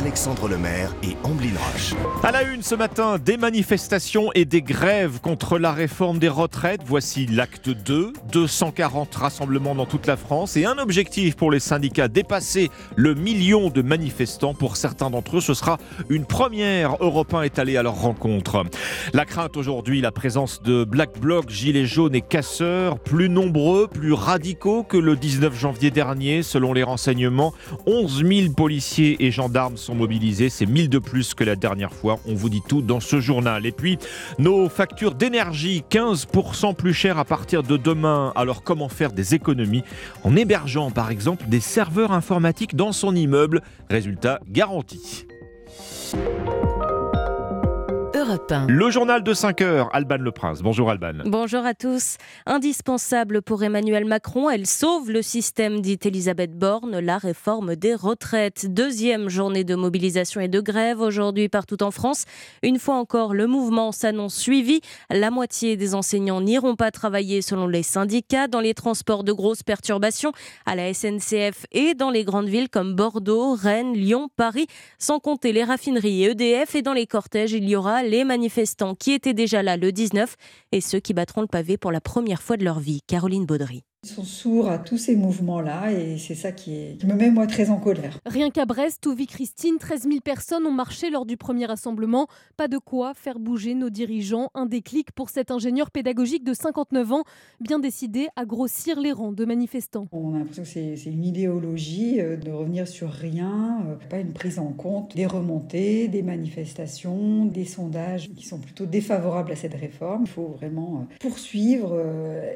Alexandre Lemaire et Amblin Roche. À la une ce matin, des manifestations et des grèves contre la réforme des retraites. Voici l'acte 2. 240 rassemblements dans toute la France et un objectif pour les syndicats dépasser le million de manifestants. Pour certains d'entre eux, ce sera une première. Européen est allé à leur rencontre. La crainte aujourd'hui, la présence de Black Bloc, Gilets jaunes et casseurs, plus nombreux, plus radicaux que le 19 janvier dernier, selon les renseignements. 11 000 policiers et gendarmes sont mobilisés. C'est 1000 de plus que la dernière fois. On vous dit tout dans ce journal. Et puis, nos factures d'énergie, 15% plus chères à partir de demain. Alors, comment faire des économies en hébergeant, par exemple, des serveurs informatiques dans son immeuble? Résultat garanti. Le journal de 5 heures, Alban Le Prince. Bonjour Alban. Bonjour à tous. Indispensable pour Emmanuel Macron, elle sauve le système, dit Elisabeth Borne, la réforme des retraites. Deuxième journée de mobilisation et de grève aujourd'hui partout en France. Une fois encore, le mouvement s'annonce suivi. La moitié des enseignants n'iront pas travailler selon les syndicats. Dans les transports de grosses perturbations à la SNCF et dans les grandes villes comme Bordeaux, Rennes, Lyon, Paris, sans compter les raffineries et EDF. Et dans les cortèges, il y aura les manifestants qui étaient déjà là le 19 et ceux qui battront le pavé pour la première fois de leur vie. Caroline Baudry. Ils sont sourds à tous ces mouvements-là et c'est ça qui, me met moi très en colère. Rien qu'à Brest, où vit Christine, 13 000 personnes ont marché lors du premier rassemblement. Pas de quoi faire bouger nos dirigeants. Un déclic pour cet ingénieur pédagogique de 59 ans, bien décidé à grossir les rangs de manifestants. On a l'impression que c'est une idéologie euh, de revenir sur rien, euh, pas une prise en compte des remontées, des manifestations, des sondages qui sont plutôt défavorables à cette réforme. Il faut vraiment euh, poursuivre,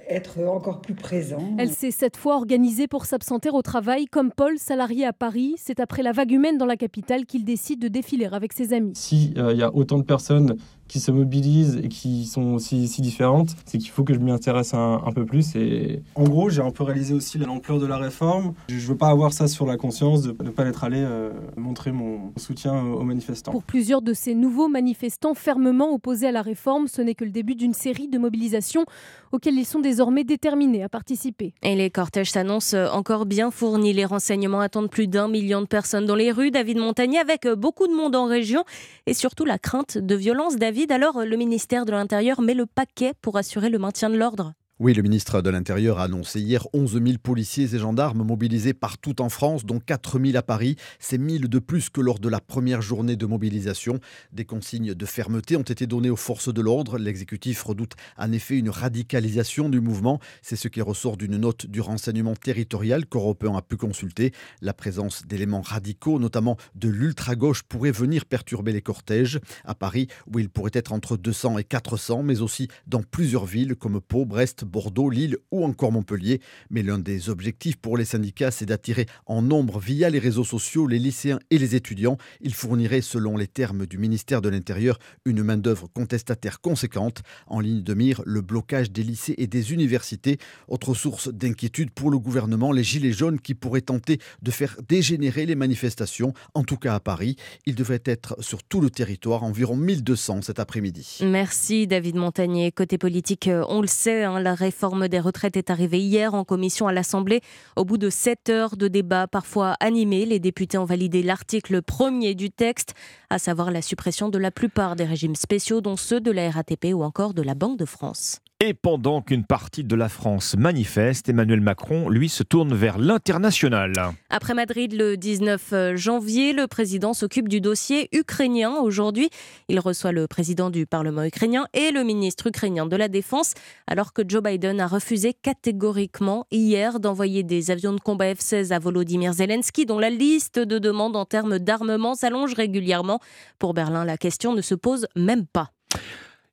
être encore plus présent elle s'est cette fois organisée pour s'absenter au travail, comme Paul, salarié à Paris. C'est après la vague humaine dans la capitale qu'il décide de défiler avec ses amis. S'il euh, y a autant de personnes qui se mobilisent et qui sont aussi si différentes, c'est qu'il faut que je m'y intéresse un, peu plus. Et en gros, j'ai un peu réalisé aussi l'ampleur de la réforme. Je ne veux pas avoir ça sur la conscience de ne pas être allé euh, montrer mon soutien aux manifestants. Pour plusieurs de ces nouveaux manifestants fermement opposés à la réforme, ce n'est que le début d'une série de mobilisations auxquelles ils sont désormais déterminés à participer. Et les cortèges s'annoncent encore bien fournis. Les renseignements attendent plus d'un million de personnes dans les rues. David Montagnier avec beaucoup de monde en région et surtout la crainte de violence. David alors le ministère de l'Intérieur met le paquet pour assurer le maintien de l'ordre oui, le ministre de l'Intérieur a annoncé hier 11 000 policiers et gendarmes mobilisés partout en France, dont 4 000 à Paris. C'est 1 000 de plus que lors de la première journée de mobilisation. Des consignes de fermeté ont été données aux forces de l'ordre. L'exécutif redoute en effet une radicalisation du mouvement. C'est ce qui ressort d'une note du renseignement territorial qu'Européen a pu consulter. La présence d'éléments radicaux, notamment de l'ultra-gauche, pourrait venir perturber les cortèges. À Paris, où il pourrait être entre 200 et 400, mais aussi dans plusieurs villes comme Pau, Brest, Bordeaux, Lille ou encore Montpellier. Mais l'un des objectifs pour les syndicats, c'est d'attirer en nombre via les réseaux sociaux les lycéens et les étudiants. Ils fourniraient, selon les termes du ministère de l'Intérieur, une main-d'œuvre contestataire conséquente. En ligne de mire, le blocage des lycées et des universités. Autre source d'inquiétude pour le gouvernement, les Gilets jaunes qui pourraient tenter de faire dégénérer les manifestations, en tout cas à Paris. Ils devraient être sur tout le territoire, environ 1200 cet après-midi. Merci David Montagnier. Côté politique, euh, on le sait, hein, la réforme des retraites est arrivée hier en commission à l'Assemblée. Au bout de sept heures de débat parfois animés, les députés ont validé l'article premier du texte, à savoir la suppression de la plupart des régimes spéciaux, dont ceux de la RATP ou encore de la Banque de France. Et pendant qu'une partie de la France manifeste, Emmanuel Macron, lui, se tourne vers l'international. Après Madrid le 19 janvier, le président s'occupe du dossier ukrainien. Aujourd'hui, il reçoit le président du Parlement ukrainien et le ministre ukrainien de la Défense, alors que Joe Biden a refusé catégoriquement hier d'envoyer des avions de combat F-16 à Volodymyr Zelensky, dont la liste de demandes en termes d'armement s'allonge régulièrement. Pour Berlin, la question ne se pose même pas.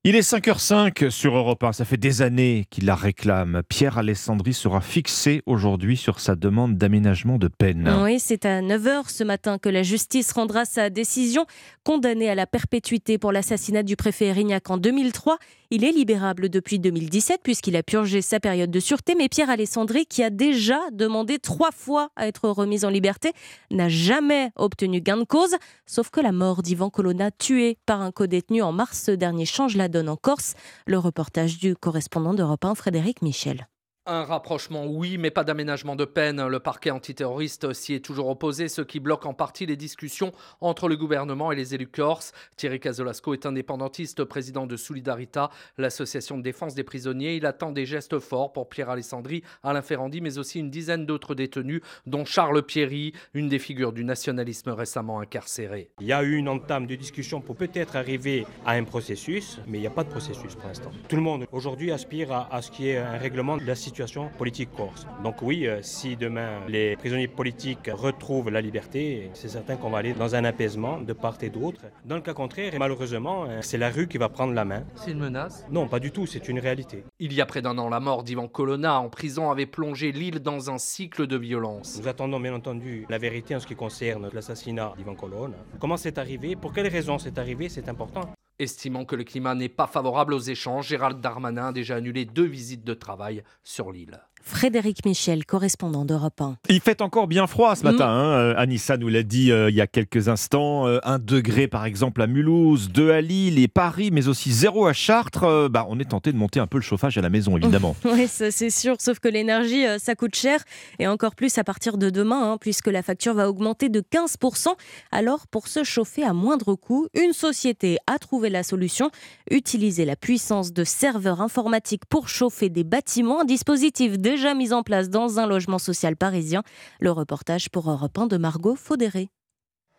Il est 5h05 sur Europe 1. Ça fait des années qu'il la réclame. Pierre Alessandri sera fixé aujourd'hui sur sa demande d'aménagement de peine. Oui, c'est à 9h ce matin que la justice rendra sa décision. Condamné à la perpétuité pour l'assassinat du préfet Erignac en 2003, il est libérable depuis 2017 puisqu'il a purgé sa période de sûreté. Mais Pierre Alessandri, qui a déjà demandé trois fois à être remis en liberté, n'a jamais obtenu gain de cause. Sauf que la mort d'Ivan Colonna, tué par un co-détenu en mars dernier, change la donne en Corse. Le reportage du correspondant d'Europe 1, Frédéric Michel. Un rapprochement, oui, mais pas d'aménagement de peine. Le parquet antiterroriste s'y est toujours opposé, ce qui bloque en partie les discussions entre le gouvernement et les élus corses. Thierry Casolasco est indépendantiste, président de Solidarita, l'association de défense des prisonniers. Il attend des gestes forts pour Pierre Alessandri, Alain Ferrandi, mais aussi une dizaine d'autres détenus, dont Charles Pierry, une des figures du nationalisme récemment incarcéré. Il y a eu une entame de discussion pour peut-être arriver à un processus, mais il n'y a pas de processus pour l'instant. Tout le monde aujourd'hui aspire à, à ce qui est un règlement de la situation politique corse. Donc oui, euh, si demain les prisonniers politiques retrouvent la liberté, c'est certain qu'on va aller dans un apaisement de part et d'autre. Dans le cas contraire, malheureusement, euh, c'est la rue qui va prendre la main. C'est une menace? Non, pas du tout, c'est une réalité. Il y a près d'un an, la mort d'Ivan Colonna en prison avait plongé l'île dans un cycle de violence. Nous attendons bien entendu la vérité en ce qui concerne l'assassinat d'Ivan Colonna. Comment c'est arrivé? Pour quelles raisons c'est arrivé? C'est important. Estimant que le climat n'est pas favorable aux échanges, Gérald Darmanin a déjà annulé deux visites de travail sur l'île. Frédéric Michel, correspondant d'Europe 1. Il fait encore bien froid ce matin. Hein. Euh, Anissa nous l'a dit euh, il y a quelques instants. Euh, un degré par exemple à Mulhouse, 2 à Lille et Paris, mais aussi zéro à Chartres. Euh, bah, on est tenté de monter un peu le chauffage à la maison, évidemment. Oui, c'est sûr. Sauf que l'énergie, ça coûte cher. Et encore plus à partir de demain, hein, puisque la facture va augmenter de 15%. Alors, pour se chauffer à moindre coût, une société a trouvé la solution. Utiliser la puissance de serveurs informatiques pour chauffer des bâtiments. Un dispositif déjà mis en place dans un logement social parisien. Le reportage pour Europe 1 de Margot Faudéré.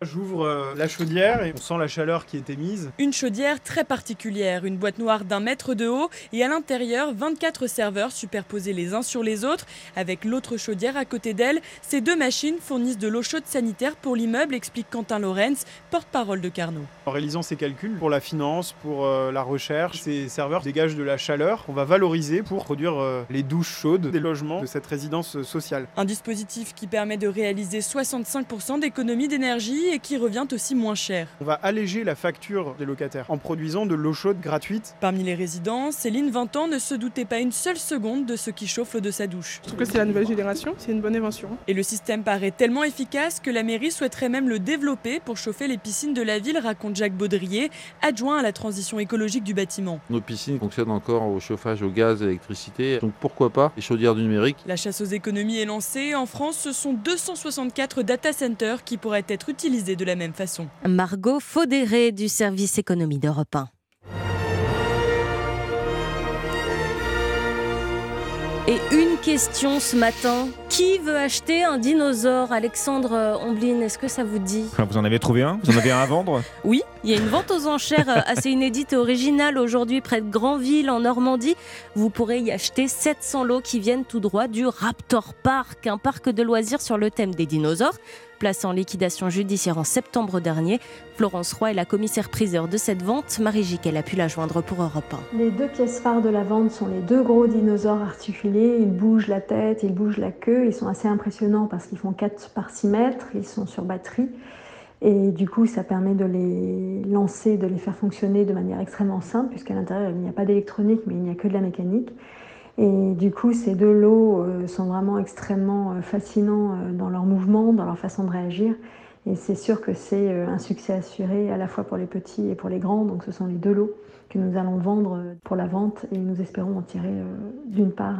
J'ouvre euh, la chaudière et on sent la chaleur qui est émise. Une chaudière très particulière, une boîte noire d'un mètre de haut et à l'intérieur 24 serveurs superposés les uns sur les autres avec l'autre chaudière à côté d'elle. Ces deux machines fournissent de l'eau chaude sanitaire pour l'immeuble, explique Quentin Lorenz, porte-parole de Carnot. En réalisant ces calculs pour la finance, pour euh, la recherche, ces serveurs dégagent de la chaleur qu'on va valoriser pour produire euh, les douches chaudes des logements de cette résidence sociale. Un dispositif qui permet de réaliser 65% d'économie d'énergie et qui revient aussi moins cher. On va alléger la facture des locataires en produisant de l'eau chaude gratuite. Parmi les résidents, Céline 20 ans ne se doutait pas une seule seconde de ce qui chauffe de sa douche. Je trouve que c'est la nouvelle génération, c'est une bonne invention. Et le système paraît tellement efficace que la mairie souhaiterait même le développer pour chauffer les piscines de la ville, raconte Jacques Baudrier, adjoint à la transition écologique du bâtiment. Nos piscines fonctionnent encore au chauffage au gaz et à l'électricité, donc pourquoi pas les chaudières du numérique La chasse aux économies est lancée. En France, ce sont 264 data centers qui pourraient être utilisés de la même façon. Margot Faudéré du service économie d'Europe 1. Et une question ce matin. Qui veut acheter un dinosaure? Alexandre Omblin, est-ce que ça vous dit? Vous en avez trouvé un? Vous en avez un à vendre? Oui, il y a une vente aux enchères euh, assez inédite et originale aujourd'hui près de Granville en Normandie. Vous pourrez y acheter 700 lots qui viennent tout droit du Raptor Park, un parc de loisirs sur le thème des dinosaures. Placé en liquidation judiciaire en septembre dernier, Florence Roy est la commissaire-priseur de cette vente. Marie Giquel a pu la joindre pour Europe 1. Les deux pièces phares de la vente sont les deux gros dinosaures articulés. Ils bougent la tête, ils bougent la queue. Ils sont assez impressionnants parce qu'ils font 4 par 6 mètres. Ils sont sur batterie. Et du coup, ça permet de les lancer, de les faire fonctionner de manière extrêmement simple, puisqu'à l'intérieur, il n'y a pas d'électronique, mais il n'y a que de la mécanique. Et du coup, ces deux lots euh, sont vraiment extrêmement euh, fascinants euh, dans leur mouvement, dans leur façon de réagir. Et c'est sûr que c'est un succès assuré à la fois pour les petits et pour les grands. Donc ce sont les deux lots que nous allons vendre pour la vente et nous espérons en tirer d'une part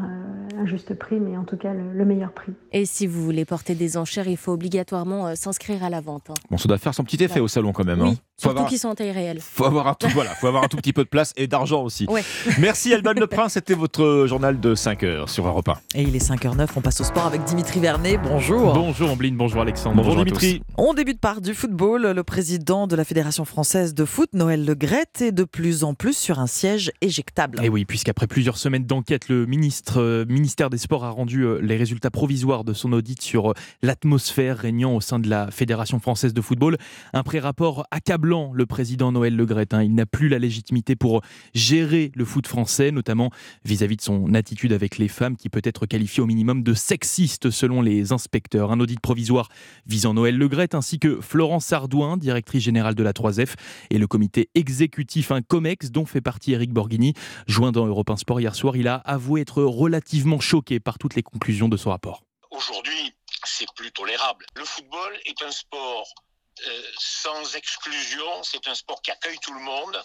un juste prix, mais en tout cas le, le, meilleur prix. Et si vous voulez porter des enchères, il faut obligatoirement s'inscrire à la vente. Hein. Bon, ça doit faire son petit effet ouais. au salon quand même. Oui. Hein. Surtout avoir... qu'ils sont en taille réelle. Faut avoir un tout, voilà, faut avoir un tout petit peu de place et d'argent aussi. Ouais. Merci Alban Le Prince, c'était votre journal de 5 heures sur Europe 1. Et il est 5h09, on passe au sport avec Dimitri Vernet. Bonjour. Bonjour Ambline, bonjour Alexandre. Bonjour, bonjour Dimitri. On débute par du football. Le président de la Fédération française de foot, Noël Le Graët, est de plus en plus sur un siège éjectable. Et oui, puisqu'après plusieurs semaines d'enquête, le ministre, euh, ministère des Sports a rendu euh, les résultats provisoires de son audit sur euh, l'atmosphère régnant au sein de la Fédération française de football. Un pré-rapport accablant le président Noël Le Graët. Hein. Il n'a plus la légitimité pour gérer le foot français, notamment vis-à-vis -vis de son attitude avec les femmes, qui peut être qualifiée au minimum de sexiste selon les inspecteurs. Un audit provisoire visant Noël Le Graët, ainsi que Florence Ardouin, directrice générale de la 3F, et le comité exécutif, un COMEX, dont fait partie Eric Borghini. Joint dans Europe 1 Sport hier soir, il a avoué être relativement choqué par toutes les conclusions de son rapport. Aujourd'hui, c'est plus tolérable. Le football est un sport euh, sans exclusion, c'est un sport qui accueille tout le monde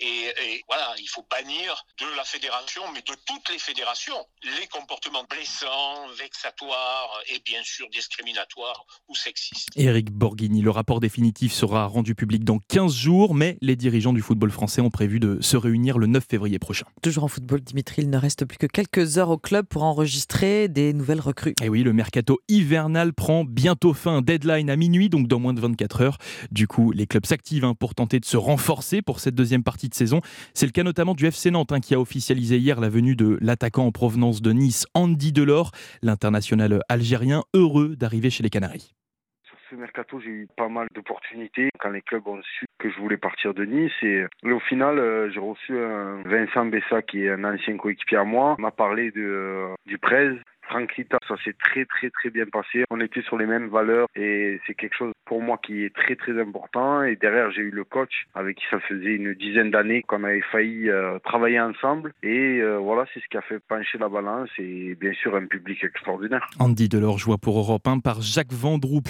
Et, et voilà, il faut bannir de la fédération, mais de toutes les fédérations, les comportements blessants, vexatoires et bien sûr discriminatoires ou sexistes. Éric Borghini, le rapport définitif sera rendu public dans 15 jours, mais les dirigeants du football français ont prévu de se réunir le 9 février prochain. Toujours en football, Dimitri, il ne reste plus que quelques heures au club pour enregistrer des nouvelles recrues. Et oui, le mercato hivernal prend bientôt fin. Deadline à minuit, donc dans moins de 24 heures. Du coup, les clubs s'activent hein, pour tenter de se renforcer pour cette deuxième partie de saison. C'est le cas notamment du FC Nantes hein, qui a officialisé hier la venue de l'attaquant en provenance de Nice, Andy Delors, l'international algérien, heureux d'arriver chez les Canaries ce mercato, j'ai eu pas mal d'opportunités quand les clubs ont su que je voulais partir de Nice. Et, au final, euh, j'ai reçu Vincent Bessa, qui est un ancien coéquipier à moi, m'a parlé de, euh, du Prez Franck Rita, ça s'est très très très bien passé. On était sur les mêmes valeurs et c'est quelque chose pour moi qui est très très important. Et derrière, j'ai eu le coach avec qui ça faisait une dizaine d'années qu'on avait failli euh, travailler ensemble. Et euh, voilà, c'est ce qui a fait pencher la balance et bien sûr un public extraordinaire. Andy Delors joie pour Europe 1 par Jacques Vendroux.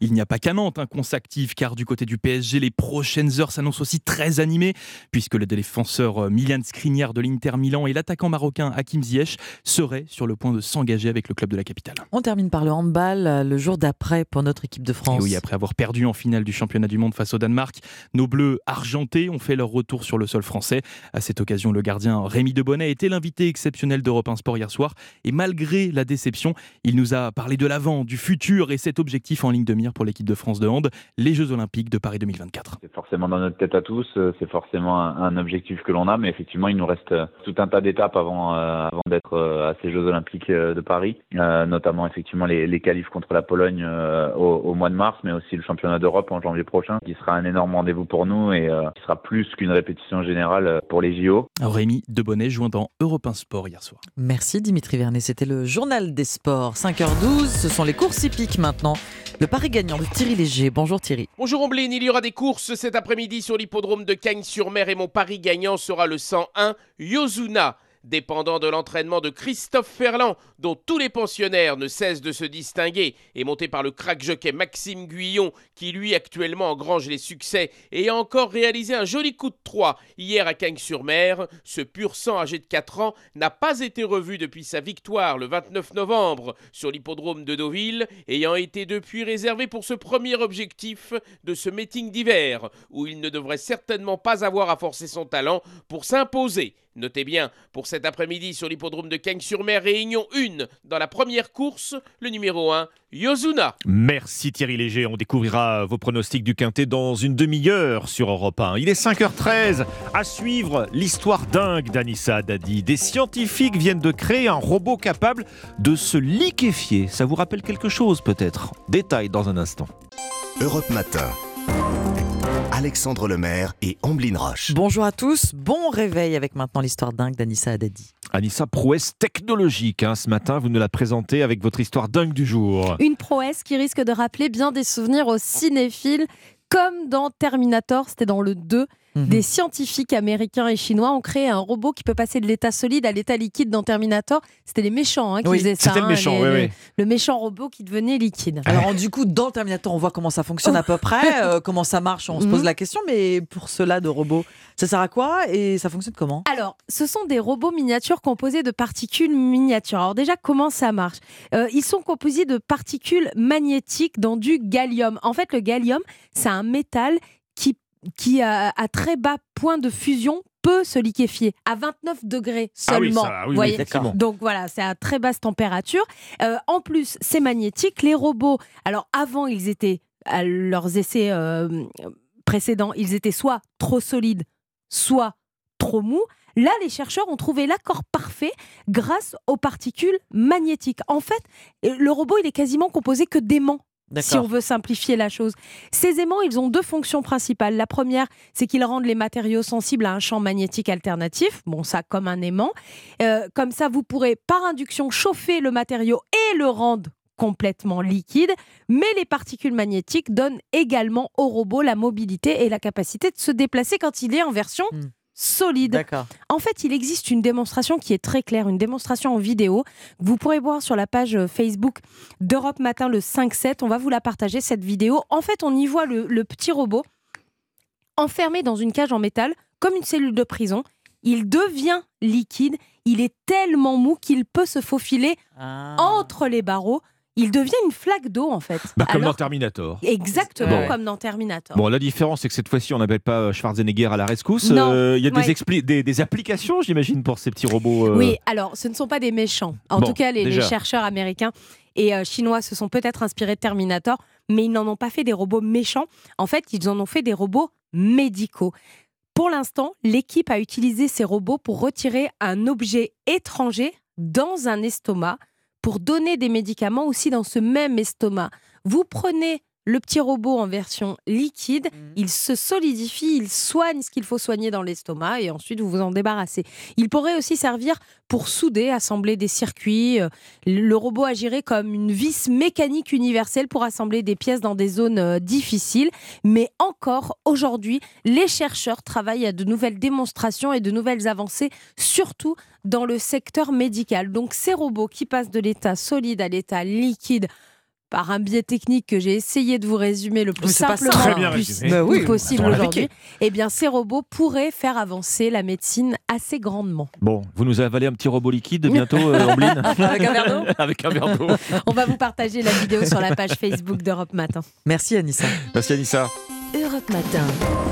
Il n'y a pas qu'à Nantes hein, qu'on s'active car du côté du PSG, les prochaines heures s'annoncent aussi très animées puisque le défenseur euh, Milan Skriniar de l'Inter Milan et l'attaquant marocain Hakim Ziyech seraient sur le point de s'engager avec le club de la capitale. On termine par le handball euh, le jour d'après pour notre équipe de France. Et oui, après avoir perdu en finale du championnat du monde face au Danemark, nos Bleus argentés ont fait leur retour sur le sol français. À cette occasion, le gardien Rémi Debonnet était l'invité exceptionnel d'Europe 1 Sport hier soir. Et malgré la déception, il nous a parlé de l'avant, du futur et cet objectif en ligne de mire pour l'équipe de France de hand, les Jeux Olympiques de Paris 2024. C'est forcément dans notre tête à tous, euh, c'est forcément un, objectif que l'on a, mais effectivement, il nous reste euh, tout un tas d'étapes avant, avant d'être à ces Jeux Olympiques de Paris, euh, notamment effectivement les, les qualifs contre la Pologne euh, au, au, mois de mars, mais aussi le championnat d'Europe en janvier prochain, qui sera un énorme rendez-vous pour nous et euh, qui sera plus qu'une répétition générale pour les JO. Rémi Debonnet joint dans Europe 1 Sport hier soir. Merci Dimitri Vernet, c'était le journal des sports. 5h12, ce sont les courses hippiques maintenant. Le pari gagnant de Thierry Léger. Bonjour Thierry. Bonjour Omblin, il y aura des courses cet après-midi sur l'hippodrome de Cagnes-sur-Mer et mon pari gagnant sera le 101 Yozuna. Dépendant de l'entraînement de Christophe Ferland, dont tous les pensionnaires ne cessent de se distinguer, et monté par le crack jockey Maxime Guyon, qui lui actuellement engrange les succès et a encore réalisé un joli coup de 3 hier à Cagnes-sur-Mer, ce pur sang âgé de 4 ans n'a pas été revu depuis sa victoire le 29 novembre sur l'hippodrome de Deauville, ayant été depuis réservé pour ce premier objectif de ce meeting d'hiver, où il ne devrait certainement pas avoir à forcer son talent pour s'imposer. Notez bien, pour cet après-midi sur l'hippodrome de Cagnes-sur-Mer, réunion 1 dans la première course, le numéro 1, Yozuna. Merci Thierry Léger, on découvrira vos pronostics du Quintet dans une demi-heure sur Europe 1. Il est 5h13, à suivre l'histoire dingue d'Anissa Dadi. Des scientifiques viennent de créer un robot capable de se liquéfier. Ça vous rappelle quelque chose peut-être? Détail dans un instant. Europe Matin. Alexandre Lemaire et Amblin Roche. Bonjour à tous, bon réveil avec maintenant l'histoire dingue d'Anissa Haddadi. Anissa, prouesse technologique. Hein. Ce matin, vous nous la présentez avec votre histoire dingue du jour. Une prouesse qui risque de rappeler bien des souvenirs aux cinéphiles, comme dans Terminator, c'était dans le 2. Mhm. Des scientifiques américains et chinois ont créé un robot qui peut passer de l'état solide à l'état liquide dans Terminator. C'était les méchants hein, qui faisaient ça. C'était le hein, méchant, oui, oui. Le méchant robot qui devenait liquide. Alors du coup, dans Terminator, on voit comment ça fonctionne à peu près, euh, comment ça marche, on se pose Mhm. la question, mais pour cela de robots, ça sert à quoi et ça fonctionne comment? Alors, ce sont des robots miniatures composés de particules miniatures. Alors déjà, comment ça marche? Euh, Ils sont composés de particules magnétiques dans du gallium. En fait, le gallium, c'est un métal qui, a, à très bas point de fusion peut se liquéfier à 29 degrés Ah oui, seulement. ça, oui. Donc voilà, c'est à très basse température. Euh, en plus, c'est magnétique. Les robots, alors avant, ils étaient à leurs essais euh, précédents, ils étaient soit trop solides, soit trop mous. Là, les chercheurs ont trouvé l'accord parfait grâce aux particules magnétiques. En fait, euh, le robot, il est quasiment composé que d'aimants. Si on veut simplifier la chose. Ces aimants, ils ont deux fonctions principales. La première, c'est qu'ils rendent les matériaux sensibles à un champ magnétique alternatif. Bon, ça comme un aimant. Euh, comme ça, vous pourrez par induction chauffer le matériau et le rendre complètement liquide. Mais les particules magnétiques donnent également au robot la mobilité et la capacité de se déplacer quand il est en version solide. En fait, il existe une démonstration qui est très claire, une démonstration en vidéo. que Vous pourrez voir sur la page euh, Facebook d'Europe Matin le 5-7. On va vous la partager, cette vidéo. En fait, on y voit le, le petit robot enfermé dans une cage en métal, comme une cellule de prison. Il devient liquide, il est tellement mou qu'il peut se faufiler Ah. entre les barreaux. Il devient une flaque d'eau en fait. Bah, comme Alors- dans Terminator. Exactement comme dans Terminator. Bon, la différence, c'est que cette fois-ci, on n'appelle pas euh, Schwarzenegger à la rescousse. Euh, Il y a des, Ouais. des, des applications, j'imagine, pour ces petits robots. euh, Oui, alors ce ne sont pas des méchants. En Bon, tout cas, les, chercheurs américains et euh, chinois se sont peut-être inspirés de Terminator, mais ils n'en ont pas fait des robots méchants. En fait, ils en ont fait des robots médicaux. Pour l'instant, l'équipe a utilisé ces robots pour retirer un objet étranger dans un estomac, pour donner des médicaments aussi dans ce même estomac. Vous prenez le petit robot en version liquide, il se solidifie, il soigne ce qu'il faut soigner dans l'estomac et ensuite vous vous en débarrassez. Il pourrait aussi servir pour souder, assembler des circuits. Euh, Le robot agirait comme une vis mécanique universelle pour assembler des pièces dans des zones euh, difficiles. Mais encore aujourd'hui, les chercheurs travaillent à de nouvelles démonstrations et de nouvelles avancées, surtout dans le secteur médical. Donc ces robots qui passent de l'état solide à l'état liquide par un biais technique que j'ai essayé de vous résumer le plus simplement plus-. Bah oui, possible aujourd'hui, eh bien ces robots pourraient faire avancer la médecine assez grandement. Bon, vous nous avalez un petit robot liquide bientôt, euh, Amblin Avec un verre d'eau Avec un verre d'eau. On va vous partager la vidéo sur la page Facebook d'Europe Matin. Merci Anissa. Merci Anissa. Europe Matin.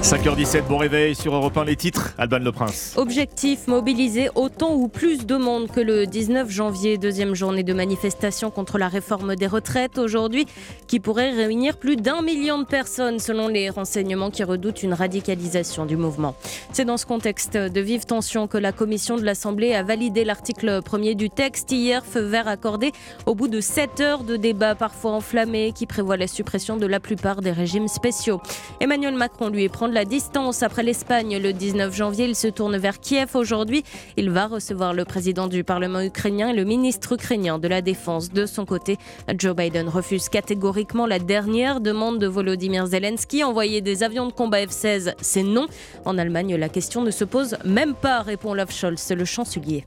5h17, bon réveil sur Europe 1, les titres. Alban Le Prince. Objectif mobiliser autant ou plus de monde que le 19 janvier, deuxième journée de manifestation contre la réforme des retraites aujourd'hui, qui pourrait réunir plus d'un million de personnes selon les renseignements qui redoutent une radicalisation du mouvement. C'est dans ce contexte de vive tension que la commission de l'Assemblée a validé l'article premier du texte hier, feu vert accordé au bout de 7 heures de débats parfois enflammés qui prévoit la suppression de la plupart des régimes spéciaux. Emmanuel Macron lui prend de la distance après l'Espagne le 19 janvier. Il se tourne vers Kiev aujourd'hui. Il va recevoir le président du Parlement ukrainien et le ministre ukrainien de la Défense. De son côté, Joe Biden refuse catégoriquement la dernière demande de Volodymyr Zelensky. Envoyer des avions de combat F-16, c'est non. En Allemagne, la question ne se pose même pas, répond Olaf Scholz, le chancelier.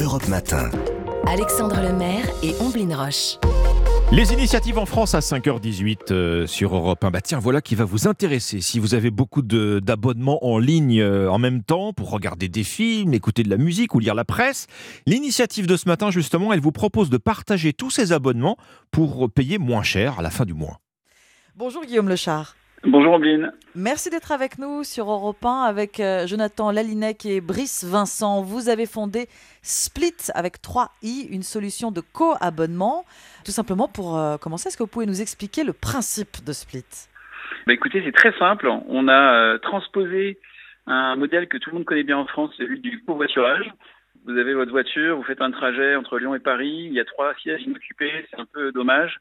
Europe Matin. Alexandre Lemaire et Omblin Roche. Les initiatives en France à 5h18 euh, sur Europe 1. Bah tiens, voilà qui va vous intéresser. Si vous avez beaucoup d'abonnements en ligne euh, en même temps pour regarder des films, écouter de la musique ou lire la presse, l'initiative de ce matin, justement, elle vous propose de partager tous ces abonnements pour payer moins cher à la fin du mois. Bonjour Guillaume Lechard. Bonjour Ambline. Merci d'être avec nous sur Europe 1 avec euh, Jonathan Lalinec et Brice Vincent. Vous avez fondé Split avec 3i, une solution de co-abonnement. Tout simplement pour euh, commencer, est-ce que vous pouvez nous expliquer le principe de Split? Bah écoutez, c'est très simple. On a euh, transposé un modèle que tout le monde connaît bien en France, celui du covoiturage. Vous avez votre voiture, vous faites un trajet entre Lyon et Paris, il y a trois sièges inoccupés, c'est un peu dommage.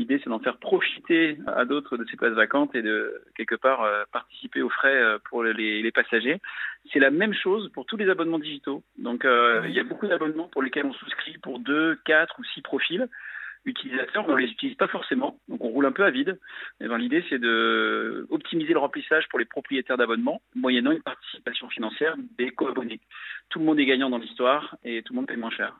L'idée, c'est d'en faire profiter à d'autres de ces places vacantes et de, quelque part, euh, participer aux frais euh, pour les, les passagers. C'est la même chose pour tous les abonnements digitaux. Donc, euh, il y a beaucoup d'abonnements pour lesquels on souscrit pour deux, quatre ou six profils utilisateurs, on les utilise pas forcément. Donc, on roule un peu à vide. Et ben, l'idée, c'est de optimiser le remplissage pour les propriétaires d'abonnements, moyennant une participation financière des co-abonnés. Tout le monde est gagnant dans l'histoire et tout le monde paye moins cher.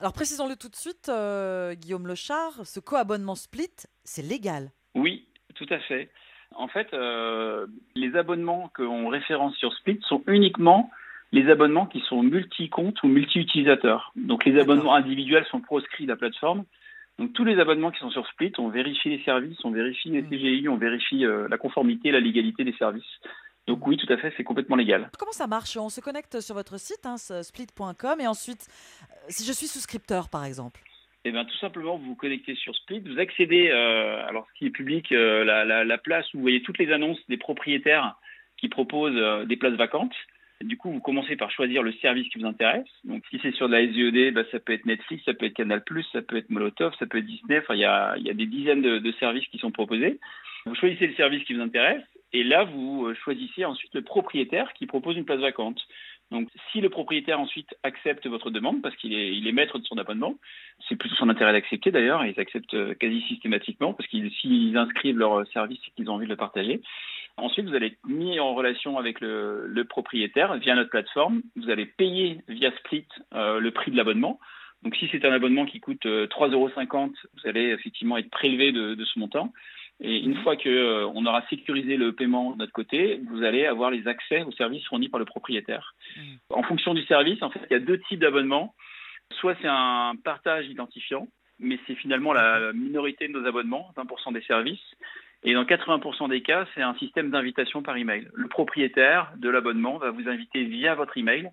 Alors précisons-le tout de suite, euh, Guillaume Lechard, ce co-abonnement Split, c'est légal. Oui, tout à fait. En fait, euh, les abonnements qu'on référence sur Split sont uniquement les abonnements qui sont multi-comptes ou multi-utilisateurs. Donc les abonnements individuels sont proscrits de la plateforme. Donc tous les abonnements qui sont sur Split, on vérifie les services, on vérifie les CGI, on vérifie euh, la conformité, la légalité des services. Donc oui, tout à fait, c'est complètement légal. Comment ça marche? On se connecte sur votre site, hein, split.com, et ensuite, euh, si je suis souscripteur par exemple Eh bien, tout simplement, vous vous connectez sur Split, vous accédez, euh, alors ce qui est public, euh, la, la- la place où vous voyez toutes les annonces des propriétaires qui proposent euh, des places vacantes. Du coup, vous commencez par choisir le service qui vous intéresse. Donc, si c'est sur de la SVOD, bah, ça peut être Netflix, ça peut être Canal+, ça peut être Molotov, ça peut être Disney. Enfin, il y a, il y a des dizaines de, de services qui sont proposés. Vous choisissez le service qui vous intéresse et là, vous euh, choisissez ensuite le propriétaire qui propose une place vacante. Donc, si le propriétaire ensuite accepte votre demande, parce qu'il est, maître de son abonnement, c'est plutôt son intérêt d'accepter d'ailleurs, et ils acceptent euh, quasi systématiquement, parce qu'ils s'ils inscrivent leur service, c'est qu'ils ont envie de le partager. Ensuite, vous allez être mis en relation avec le, propriétaire via notre plateforme. Vous allez payer via Split euh, le prix de l'abonnement. Donc, si c'est un abonnement qui coûte euh, 3,50 euros, vous allez effectivement être prélevé de ce montant. Et une fois qu'on on aura sécurisé le paiement de notre côté, vous allez avoir les accès aux services fournis par le propriétaire. En fonction du service, en fait, il y a deux types d'abonnements. Soit c'est un partage identifiant, mais c'est finalement la minorité de nos abonnements, 20% des services. Et dans 80% des cas, c'est un système d'invitation par email. Le propriétaire de l'abonnement va vous inviter via votre email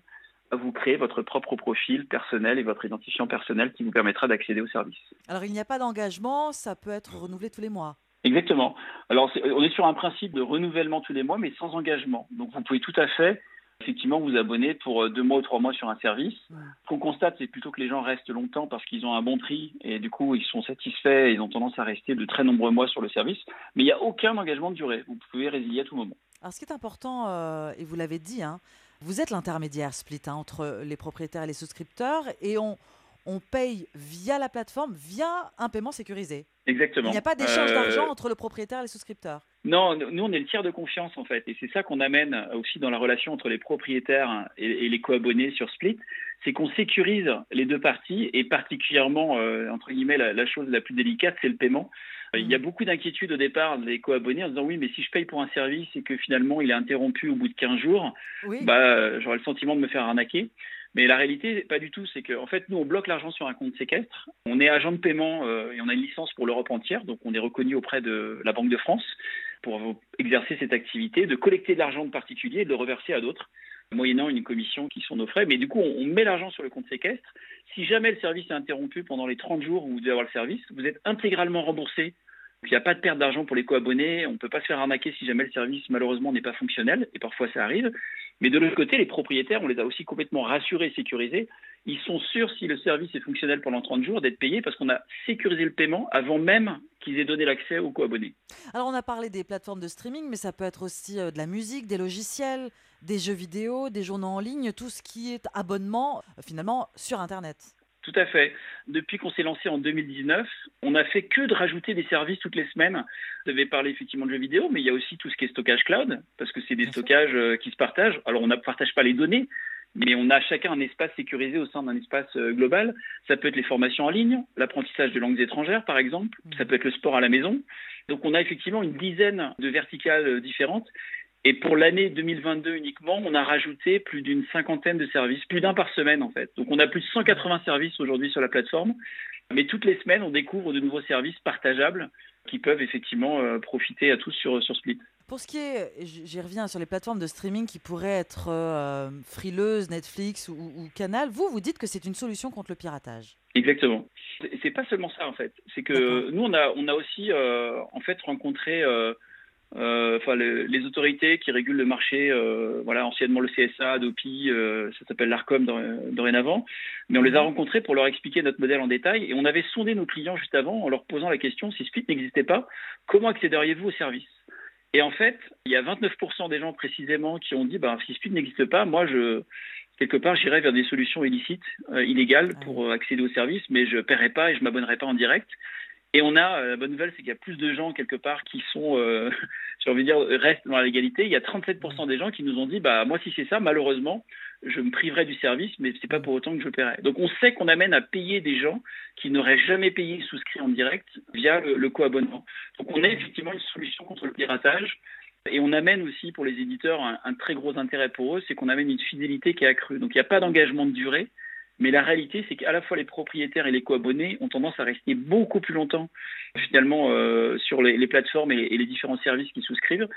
à vous créer votre propre profil personnel et votre identifiant personnel qui vous permettra d'accéder au service. Alors il n'y a pas d'engagement, ça peut être renouvelé tous les mois. Exactement. Alors on est sur un principe de renouvellement tous les mois, mais sans engagement. Donc vous pouvez tout à fait effectivement vous abonner pour euh, deux mois ou trois mois sur un service. Ce qu'on constate, c'est plutôt que les gens restent longtemps parce qu'ils ont un bon prix et du coup ils sont satisfaits et ils ont tendance à rester de très nombreux mois sur le service. Mais il n'y a aucun engagement de durée. Vous pouvez résilier à tout moment. Alors ce qui est important, euh, et vous l'avez dit, hein, vous êtes l'intermédiaire split hein, entre les propriétaires et les souscripteurs et on, on paye via la plateforme, via un paiement sécurisé. Exactement. Il n'y a pas d'échange Euh, d'argent entre le propriétaire et les souscripteurs. Non, nous on est le tiers de confiance en fait, et c'est ça qu'on amène aussi dans la relation entre les propriétaires et, et les co-abonnés sur Split, c'est qu'on sécurise les deux parties et particulièrement euh, entre guillemets la, la chose la plus délicate, c'est le paiement. Euh, Il y a beaucoup d'inquiétudes au départ des co-abonnés en disant oui, mais si je paye pour un service et que finalement il est interrompu au bout de 15 jours, bah, j'aurai le sentiment de me faire arnaquer. Mais la réalité, pas du tout. C'est qu'en en fait, nous, on bloque l'argent sur un compte séquestre. On est agent de paiement euh, et on a une licence pour l'Europe entière. Donc, on est reconnu auprès de la Banque de France pour exercer cette activité, de collecter de l'argent de particuliers et de le reverser à d'autres, moyennant une commission qui sont nos frais. Mais du coup, on met l'argent sur le compte séquestre. Si jamais le service est interrompu pendant les 30 jours où vous devez avoir le service, vous êtes intégralement remboursé il n'y a pas de perte d'argent pour les co-abonnés. On ne peut pas se faire arnaquer si jamais le service, malheureusement, n'est pas fonctionnel. Et parfois, ça arrive. Mais de l'autre côté, les propriétaires, on les a aussi complètement rassurés sécurisés. Ils sont sûrs, si le service est fonctionnel pendant 30 jours, d'être payés parce qu'on a sécurisé le paiement avant même qu'ils aient donné l'accès aux co-abonnés. Alors on a parlé des plateformes de streaming, mais ça peut être aussi euh, de la musique, des logiciels, des jeux vidéo, des journaux en ligne, tout ce qui est abonnement euh, finalement sur Internet. Tout à fait. Depuis qu'on s'est lancé en 2019, on n'a fait que de rajouter des services toutes les semaines. Vous avez parlé effectivement de jeux vidéo, mais il y a aussi tout ce qui est stockage cloud, parce que c'est des stockages euh, qui se partagent. Alors on ne partage pas les données, mais on a chacun un espace sécurisé au sein d'un espace euh, global. Ça peut être les formations en ligne, l'apprentissage de langues étrangères par exemple, ça peut être le sport à la maison. Donc on a effectivement une dizaine de verticales euh, différentes. Et pour l'année 2022 uniquement, on a rajouté plus d'une cinquantaine de services, plus d'un par semaine en fait. Donc on a plus de 180 services aujourd'hui sur la plateforme. Mais toutes les semaines, on découvre de nouveaux services partageables qui peuvent effectivement euh, profiter à tous sur, sur Split. Pour ce qui est, j'y reviens, sur les plateformes de streaming qui pourraient être euh, Frileuse, Netflix ou, ou, Canal, vous, vous dites que c'est une solution contre le piratage. Exactement. C'est pas seulement ça en fait. C'est que nous, on a, on a aussi euh, en fait rencontré euh, enfin le, les autorités qui régulent le marché, euh, voilà anciennement le CSA, Adopi, euh, ça s'appelle l'Arcom dorénavant, mais on les a rencontrés pour leur expliquer notre modèle en détail et on avait sondé nos clients juste avant en leur posant la question si Split n'existait pas, comment accéderiez-vous au service? Et en fait, il y a 29% des gens précisément qui ont dit bah, si Split n'existe pas, moi je quelque part j'irai vers des solutions illicites, euh, illégales pour accéder au service, mais je paierai pas et je m'abonnerai pas en direct. Et on a, la bonne nouvelle, c'est qu'il y a plus de gens quelque part qui sont, euh, j'ai envie de dire, restent dans la légalité. Il y a 37% des gens qui nous ont dit, bah moi si c'est ça, malheureusement, je me priverai du service, mais c'est pas pour autant que je paierai. Donc on sait qu'on amène à payer des gens qui n'auraient jamais payé souscrit en direct via le, le co-abonnement. Donc on a effectivement une solution contre le piratage. Et on amène aussi pour les éditeurs un, un très gros intérêt pour eux, c'est qu'on amène une fidélité qui est accrue. Donc il n'y a pas d'engagement de durée. Mais la réalité, c'est qu'à la fois les propriétaires et les co-abonnés ont tendance à rester beaucoup plus longtemps finalement euh, sur les, plateformes et, les différents services qu'ils souscrivent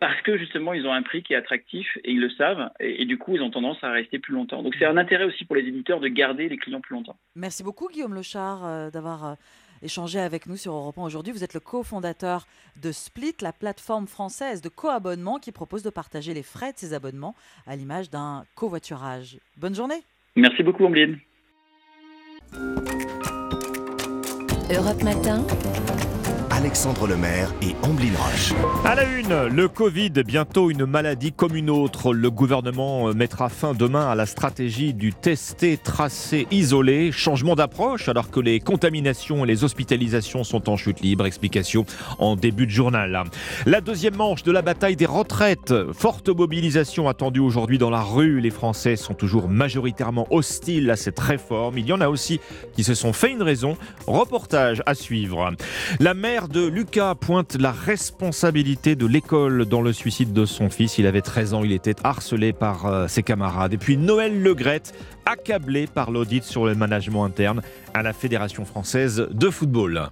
parce que justement ils ont un prix qui est attractif et ils le savent et, et du coup ils ont tendance à rester plus longtemps. Donc c'est un intérêt aussi pour les éditeurs de garder les clients plus longtemps. Merci beaucoup Guillaume Lechard euh, d'avoir euh, échangé avec nous sur Europe 1 aujourd'hui. Vous êtes le cofondateur de Split, la plateforme française de co-abonnement qui propose de partager les frais de ses abonnements à l'image d'un covoiturage. Bonne journée. Merci beaucoup, Ambline. Europe Matin. Alexandre Lemaire et Amblin Roche. À la une, le Covid, bientôt une maladie comme une autre. Le gouvernement mettra fin demain à la stratégie du tester, tracer, isoler. Changement d'approche alors que les contaminations et les hospitalisations sont en chute libre. Explication en début de journal. La deuxième manche de la bataille des retraites. Forte mobilisation attendue aujourd'hui dans la rue. Les Français sont toujours majoritairement hostiles à cette réforme. Il y en a aussi qui se sont fait une raison. Reportage à suivre. La maire de Lucas pointe la responsabilité de l'école dans le suicide de son fils. Il avait 13 ans, il était harcelé par euh, ses camarades. Et puis Noël Legrette, accablé par l'audit sur le management interne à la Fédération française de football.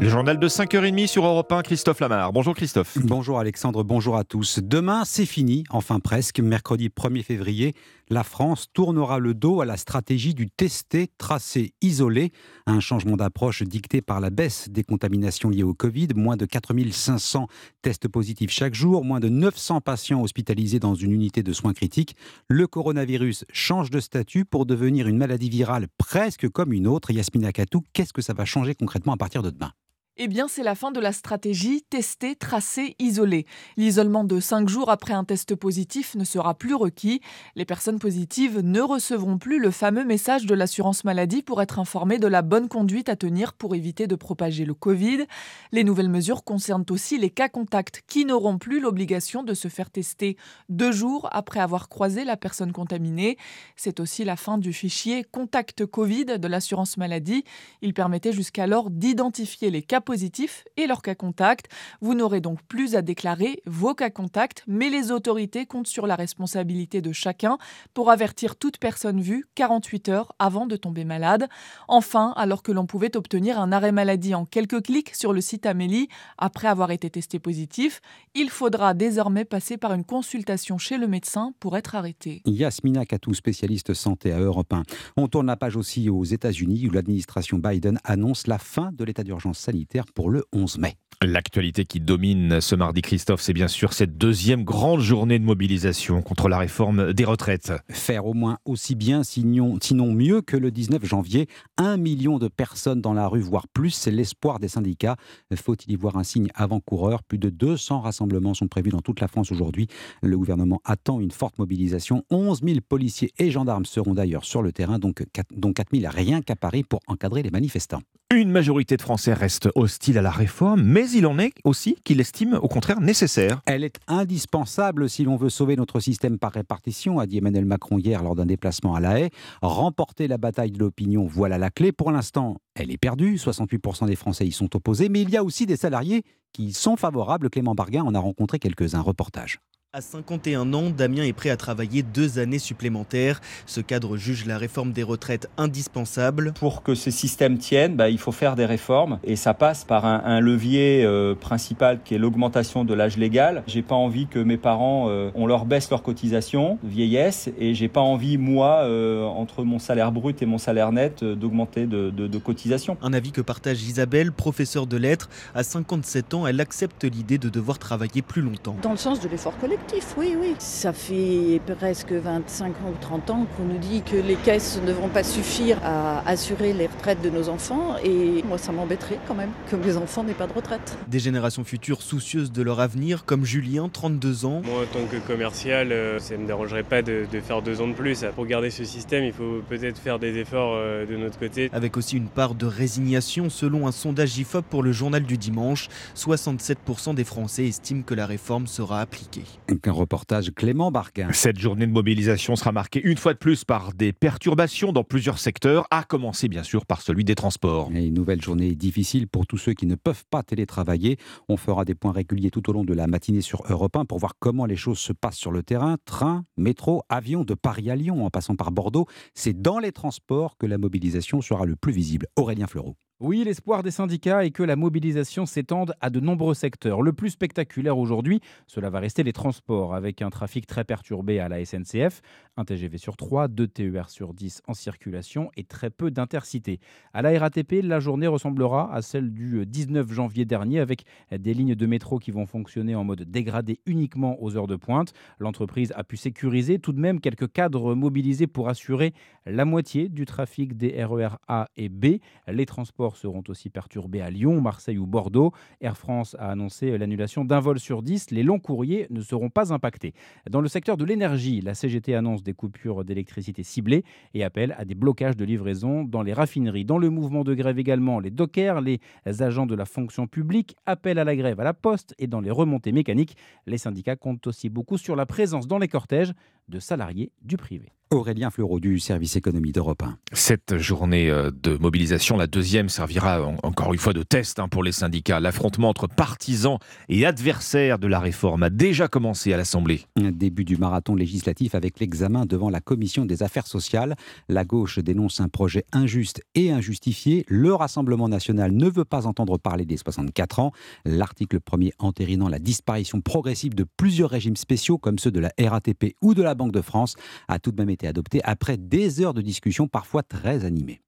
Le journal de 5h30 sur Europe 1, Christophe Lamar. Bonjour Christophe. Bonjour Alexandre, bonjour à tous. Demain, c'est fini, enfin presque, mercredi 1er février la France tournera le dos à la stratégie du tester, tracer, isoler, un changement d'approche dicté par la baisse des contaminations liées au Covid, moins de 4500 tests positifs chaque jour, moins de 900 patients hospitalisés dans une unité de soins critiques. Le coronavirus change de statut pour devenir une maladie virale presque comme une autre. Yasmina Katou, qu'est-ce que ça va changer concrètement à partir de demain eh bien, c'est la fin de la stratégie tester, tracer, isoler. L'isolement de 5 jours après un test positif ne sera plus requis. Les personnes positives ne recevront plus le fameux message de l'assurance maladie pour être informées de la bonne conduite à tenir pour éviter de propager le Covid. Les nouvelles mesures concernent aussi les cas contacts qui n'auront plus l'obligation de se faire tester deux jours après avoir croisé la personne contaminée. C'est aussi la fin du fichier contact Covid de l'assurance maladie. Il permettait jusqu'alors d'identifier les cas positifs et leurs cas contacts. Vous n'aurez donc plus à déclarer vos cas contacts, mais les autorités comptent sur la responsabilité de chacun pour avertir toute personne vue 48 heures avant de tomber malade. Enfin, alors que l'on pouvait obtenir un arrêt maladie en quelques clics sur le site Amélie après avoir été testé positif, il faudra désormais passer par une consultation chez le médecin pour être arrêté. Yasmina Katou, spécialiste santé à Europe 1. On tourne la page aussi aux États-Unis où l'administration Biden annonce la fin de l'état d'urgence sanitaire pour le 11 mai. L'actualité qui domine ce mardi, Christophe, c'est bien sûr cette deuxième grande journée de mobilisation contre la réforme des retraites. Faire au moins aussi bien, sinon, mieux que le 19 janvier. Un million de personnes dans la rue, voire plus, c'est l'espoir des syndicats. Faut-il y voir un signe avant-coureur? Plus de 200 rassemblements sont prévus dans toute la France aujourd'hui. Le gouvernement attend une forte mobilisation. 11 000 policiers et gendarmes seront d'ailleurs sur le terrain, donc 4, dont 4 000 rien qu'à Paris pour encadrer les manifestants. Une majorité de Français reste hostile à la réforme, mais il en est aussi qu'il estime au contraire nécessaire. Elle est indispensable si l'on veut sauver notre système par répartition, a dit Emmanuel Macron hier lors d'un déplacement à La Haye. Remporter la bataille de l'opinion, voilà la clé. Pour l'instant, elle est perdue. 68% des Français y sont opposés, mais il y a aussi des salariés qui sont favorables. Clément Barguin en a rencontré quelques-uns. Reportage. À 51 ans, Damien est prêt à travailler deux années supplémentaires. Ce cadre juge la réforme des retraites indispensable. Pour que ce système tienne, bah, il faut faire des réformes et ça passe par un, levier euh, principal qui est l'augmentation de l'âge légal. J'ai pas envie que mes parents, euh, on leur baisse leur cotisation vieillesse et j'ai pas envie, moi, euh, entre mon salaire brut et mon salaire net, d'augmenter de, de cotisation. Un avis que partage Isabelle, professeure de lettres. À 57 ans, elle accepte l'idée de devoir travailler plus longtemps. Dans le sens de l'effort collectif oui, oui. Ça fait presque 25 ans ou 30 ans qu'on nous dit que les caisses ne vont pas suffire à assurer les retraites de nos enfants et moi ça m'embêterait quand même que mes enfants n'aient pas de retraite. Des générations futures soucieuses de leur avenir comme Julien, 32 ans. Moi en tant que commercial, euh, ça ne me dérangerait pas de, faire deux ans de plus. Pour garder ce système, il faut peut-être faire des efforts euh, de notre côté. Avec aussi une part de résignation selon un sondage IFOP pour le journal du dimanche, 67% des Français estiment que la réforme sera appliquée. Un reportage Clément Barquin. Cette journée de mobilisation sera marquée une fois de plus par des perturbations dans plusieurs secteurs, à commencer bien sûr par celui des transports. Et une nouvelle journée difficile pour tous ceux qui ne peuvent pas télétravailler. On fera des points réguliers tout au long de la matinée sur Europe 1 pour voir comment les choses se passent sur le terrain. Train, métro, avion de Paris à Lyon en passant par Bordeaux. C'est dans les transports que la mobilisation sera le plus visible. Aurélien Fleureau. Oui, l'espoir des syndicats est que la mobilisation s'étende à de nombreux secteurs. Le plus spectaculaire aujourd'hui, cela va rester les transports, avec un trafic très perturbé à la SNCF, un TGV sur 3, deux TER sur 10 en circulation et très peu d'intercités. À la RATP, la journée ressemblera à celle du 19 janvier dernier, avec des lignes de métro qui vont fonctionner en mode dégradé uniquement aux heures de pointe. L'entreprise a pu sécuriser tout de même quelques cadres mobilisés pour assurer la moitié du trafic des RER A et B. Les transports seront aussi perturbés à Lyon, Marseille ou Bordeaux. Air France a annoncé l'annulation d'un vol sur 10. Les longs courriers ne seront pas impactés. Dans le secteur de l'énergie, la CGT annonce des coupures d'électricité ciblées et appelle à des blocages de livraison dans les raffineries. Dans le mouvement de grève également, les dockers, les agents de la fonction publique appellent à la grève à la poste et dans les remontées mécaniques. Les syndicats comptent aussi beaucoup sur la présence dans les cortèges de salariés du privé. Aurélien Fleureau du service économie d'Europe 1. Cette journée euh, de mobilisation, la deuxième, servira encore une fois de test hein, pour les syndicats. L'affrontement entre partisans et adversaires de la réforme a déjà commencé à l'Assemblée. Début du marathon législatif avec l'examen devant la Commission des affaires sociales. La gauche dénonce un projet injuste et injustifié. Le Rassemblement national ne veut pas entendre parler des 64 ans. L'article premier entérinant la disparition progressive de plusieurs régimes spéciaux comme ceux de la RATP ou de la Banque de France a tout de même été adopté après des heures de discussion parfois très animées.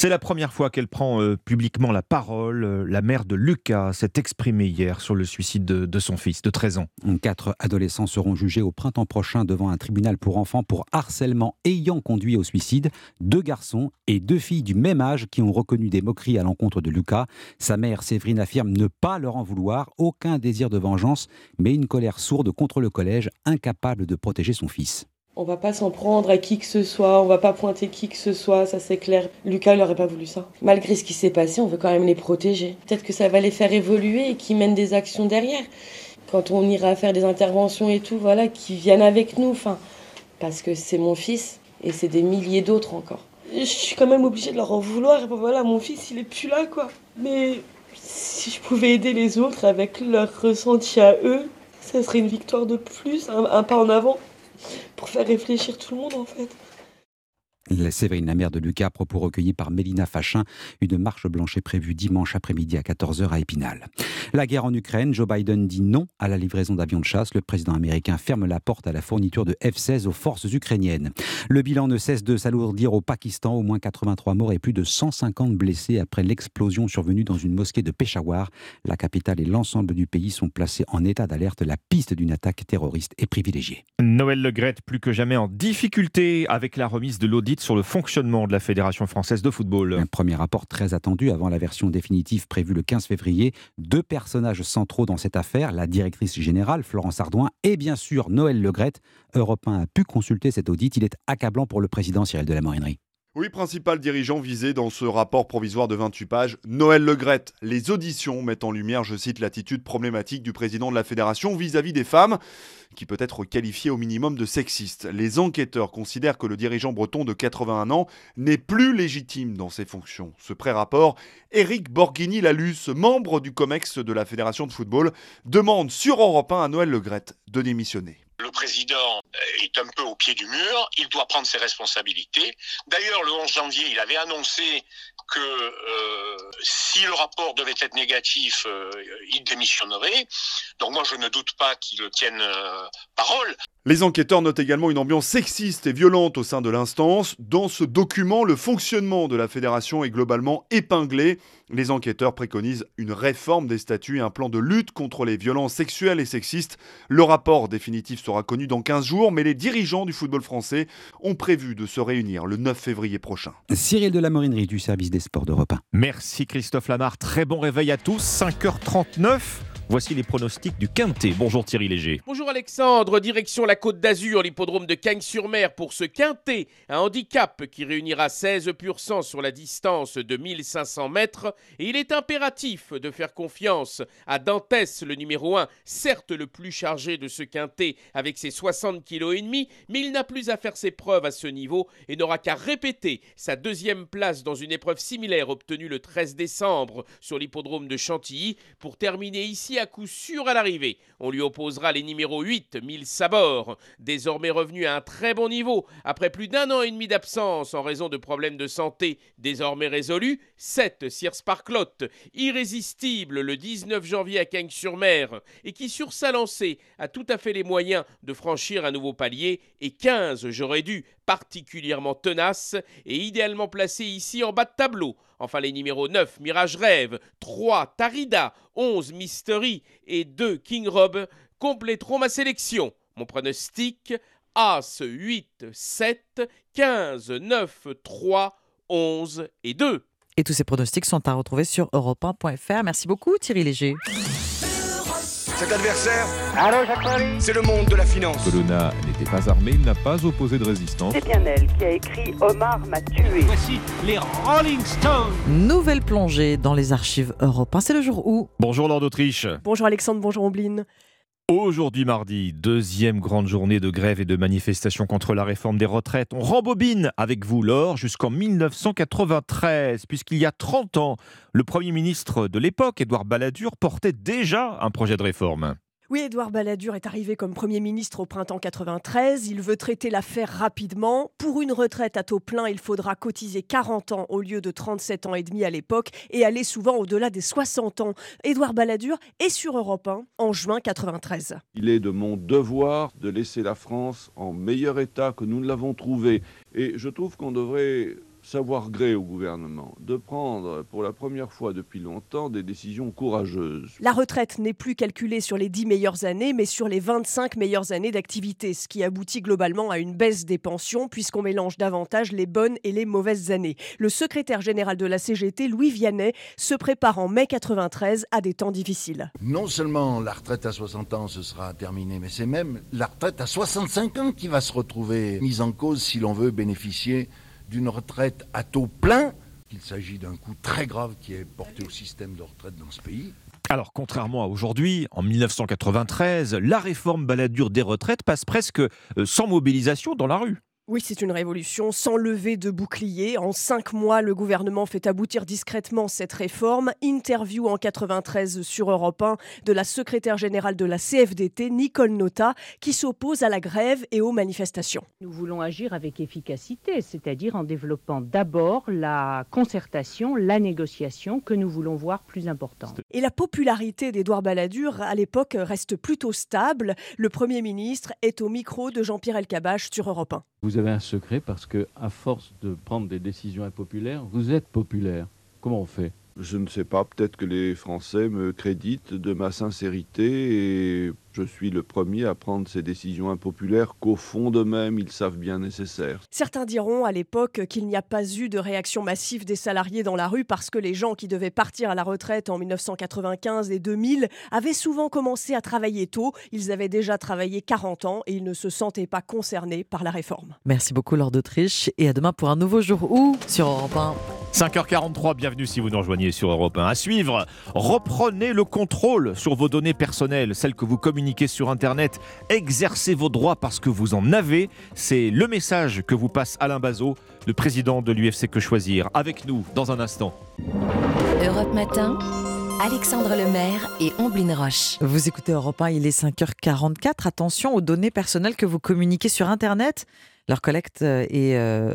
C'est la première fois qu'elle prend euh, publiquement la parole. Euh, la mère de Lucas s'est exprimée hier sur le suicide de, de, son fils de 13 ans. Quatre adolescents seront jugés au printemps prochain devant un tribunal pour enfants pour harcèlement ayant conduit au suicide. Deux garçons et deux filles du même âge qui ont reconnu des moqueries à l'encontre de Lucas. Sa mère, Séverine, affirme ne pas leur en vouloir, aucun désir de vengeance, mais une colère sourde contre le collège, incapable de protéger son fils. On va pas s'en prendre à qui que ce soit, on va pas pointer qui que ce soit, ça c'est clair. Lucas il pas voulu ça. Malgré ce qui s'est passé, on veut quand même les protéger. Peut-être que ça va les faire évoluer et qu'ils mènent des actions derrière. Quand on ira faire des interventions et tout, voilà, qu'ils viennent avec nous, enfin, parce que c'est mon fils et c'est des milliers d'autres encore. Je suis quand même obligée de leur en vouloir. Voilà, mon fils il est plus là quoi. Mais si je pouvais aider les autres avec leur ressenti à eux, ça serait une victoire de plus, un pas en avant pour faire réfléchir tout le monde en fait. Séverine, la mère de Lucas, propos recueillis par Mélina Fachin. Une marche blanche est prévue dimanche après-midi à 14h à Épinal. La guerre en Ukraine, Joe Biden dit non à la livraison d'avions de chasse. Le président américain ferme la porte à la fourniture de F-16 aux forces ukrainiennes. Le bilan ne cesse de s'alourdir au Pakistan. Au moins 83 morts et plus de 150 blessés après l'explosion survenue dans une mosquée de Peshawar. La capitale et l'ensemble du pays sont placés en état d'alerte. La piste d'une attaque terroriste est privilégiée. Noël plus que jamais en difficulté avec la remise de l'audit sur le fonctionnement de la Fédération française de football. Un premier rapport très attendu avant la version définitive prévue le 15 février. Deux personnages centraux dans cette affaire, la directrice générale Florence Ardouin et bien sûr Noël Legrette. Europe 1 a pu consulter cet audit. Il est accablant pour le président Cyril de la Morinerie. Oui, principal dirigeant visé dans ce rapport provisoire de 28 pages, Noël Legrette. Les auditions mettent en lumière, je cite, l'attitude problématique du président de la fédération vis-à-vis des femmes, qui peut être qualifiée au minimum de sexiste. Les enquêteurs considèrent que le dirigeant breton de 81 ans n'est plus légitime dans ses fonctions. Ce pré-rapport, Eric Borghini-Lalus, membre du COMEX de la fédération de football, demande sur Europe 1 à Noël Legrette de démissionner. Le président est un peu au pied du mur, il doit prendre ses responsabilités. D'ailleurs, le 11 janvier, il avait annoncé que euh, si le rapport devait être négatif, euh, il démissionnerait. Donc moi, je ne doute pas qu'il tienne euh, parole. Les enquêteurs notent également une ambiance sexiste et violente au sein de l'instance. Dans ce document, le fonctionnement de la fédération est globalement épinglé. Les enquêteurs préconisent une réforme des statuts et un plan de lutte contre les violences sexuelles et sexistes. Le rapport définitif sera connu dans 15 jours, mais les dirigeants du football français ont prévu de se réunir le 9 février prochain. Cyril de la Morinerie du service des sports d'Europe 1. Merci Christophe Lamar, très bon réveil à tous, 5h39. Voici les pronostics du Quintet. Bonjour Thierry Léger. Bonjour Alexandre, direction la Côte d'Azur, l'hippodrome de Cagnes-sur-Mer pour ce Quintet, un handicap qui réunira 16 pur sang sur la distance de 1500 mètres. Et il est impératif de faire confiance à Dantès, le numéro 1, certes le plus chargé de ce Quintet avec ses 60 kg et demi, mais il n'a plus à faire ses preuves à ce niveau et n'aura qu'à répéter sa deuxième place dans une épreuve similaire obtenue le 13 décembre sur l'hippodrome de Chantilly pour terminer ici à coup sûr à l'arrivée. On lui opposera les numéros 8, 1000 sabords, désormais revenu à un très bon niveau après plus d'un an et demi d'absence en raison de problèmes de santé désormais résolus. 7, Sir Sparklot, irrésistible le 19 janvier à Cagnes-sur-Mer et qui sur sa lancée a tout à fait les moyens de franchir un nouveau palier. Et 15, j'aurais dû, particulièrement tenace et idéalement placé ici en bas de tableau. Enfin les numéros 9, Mirage Rêve, 3, Tarida, 11, Mystery et 2, King Rob compléteront ma sélection. Mon pronostic, As, 8, 7, 15, 9, 3, 11 et 2. Et tous ces pronostics sont à retrouver sur europe1.fr. Merci beaucoup Thierry Léger. Cet adversaire, c'est le monde de la finance. Colonna n'était pas armé, il n'a pas opposé de résistance. C'est bien elle qui a écrit Omar m'a tué. Voici les Rolling Stones. Nouvelle plongée dans les archives Europe 1. C'est le jour où. Bonjour Lord d'Autriche. Bonjour Alexandre, bonjour Ombline. Aujourd'hui mardi, deuxième grande journée de grève et de manifestation contre la réforme des retraites. On rembobine avec vous, Laure, jusqu'en 1993, puisqu'il y a 30 ans, le Premier ministre de l'époque, Édouard Balladur, portait déjà un projet de réforme. Oui, Édouard Balladur est arrivé comme Premier ministre au printemps 93. Il veut traiter l'affaire rapidement. Pour une retraite à taux plein, il faudra cotiser 40 ans au lieu de 37 ans et demi à l'époque et aller souvent au-delà des 60 ans. Édouard Balladur est sur Europe 1 en juin 93. Il est de mon devoir de laisser la France en meilleur état que nous ne l'avons trouvé. Et je trouve qu'on devrait savoir gré au gouvernement de prendre pour la première fois depuis longtemps des décisions courageuses. La retraite n'est plus calculée sur les 10 meilleures années, mais sur les 25 meilleures années d'activité, ce qui aboutit globalement à une baisse des pensions puisqu'on mélange davantage les bonnes et les mauvaises années. Le secrétaire général de la CGT, Louis Vianney, se prépare en mai 93 à des temps difficiles. Non seulement la retraite à 60 ans ce sera terminée, mais c'est même la retraite à 65 ans qui va se retrouver mise en cause si l'on veut bénéficier d'une retraite à taux plein, qu'il s'agit d'un coût très grave qui est porté au système de retraite dans ce pays. Alors, contrairement à aujourd'hui, en 1993, la réforme baladure des retraites passe presque euh, sans mobilisation dans la rue. Oui, c'est une révolution sans lever de bouclier. En cinq mois, le gouvernement fait aboutir discrètement cette réforme. Interview en 93 sur Europe 1 de la secrétaire générale de la CFDT, Nicole Nota, qui s'oppose à la grève et aux manifestations. Nous voulons agir avec efficacité, c'est-à-dire en développant d'abord la concertation, la négociation que nous voulons voir plus importante. Et la popularité d'Édouard Balladur à l'époque reste plutôt stable. Le Premier ministre est au micro de Jean-Pierre Elkabbach sur Europe 1. Vous avez un secret parce que, à force de prendre des décisions impopulaires, vous êtes populaire. Comment on fait? Je ne sais pas, peut-être que les Français me créditent de ma sincérité et je suis le premier à prendre ces décisions impopulaires qu'au fond d'eux-mêmes ils savent bien nécessaires. Certains diront à l'époque qu'il n'y a pas eu de réaction massive des salariés dans la rue parce que les gens qui devaient partir à la retraite en 1995 et 2000 avaient souvent commencé à travailler tôt. Ils avaient déjà travaillé 40 ans et ils ne se sentaient pas concernés par la réforme. Merci beaucoup Lord d'Autriche et à demain pour un nouveau jour où sur Europe 1. 5h43, bienvenue si vous nous rejoignez sur Europe 1. À suivre, reprenez le contrôle sur vos données personnelles, celles que vous communiquez sur Internet. Exercez vos droits parce que vous en avez. C'est le message que vous passe Alain Bazot, le président de l'UFC Que Choisir, avec nous dans un instant. Europe Matin. Alexandre Lemaire et Omblin Roche. Vous écoutez Europe 1, il est 5h44. Attention aux données personnelles que vous communiquez sur Internet. Leur collecte euh, est, euh,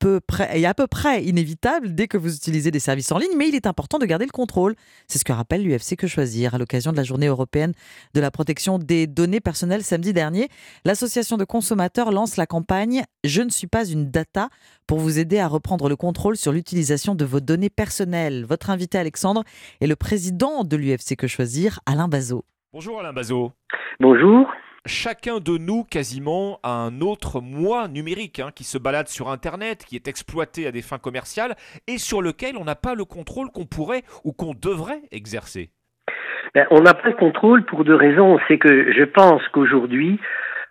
peu près, est à peu près inévitable dès que vous utilisez des services en ligne, mais il est important de garder le contrôle. C'est ce que rappelle l'UFC Que Choisir à l'occasion de la journée européenne de la protection des données personnelles samedi dernier. L'association de consommateurs lance la campagne Je ne suis pas une data pour vous aider à reprendre le contrôle sur l'utilisation de vos données personnelles. Votre invité Alexandre est le président de l'UFC Que Choisir, Alain Bazot. Bonjour Alain Bazot. Bonjour chacun de nous quasiment a un autre moi numérique hein, qui se balade sur Internet, qui est exploité à des fins commerciales et sur lequel on n'a pas le contrôle qu'on pourrait ou qu'on devrait exercer. Ben, on n'a pas le contrôle pour deux raisons. C'est que je pense qu'aujourd'hui,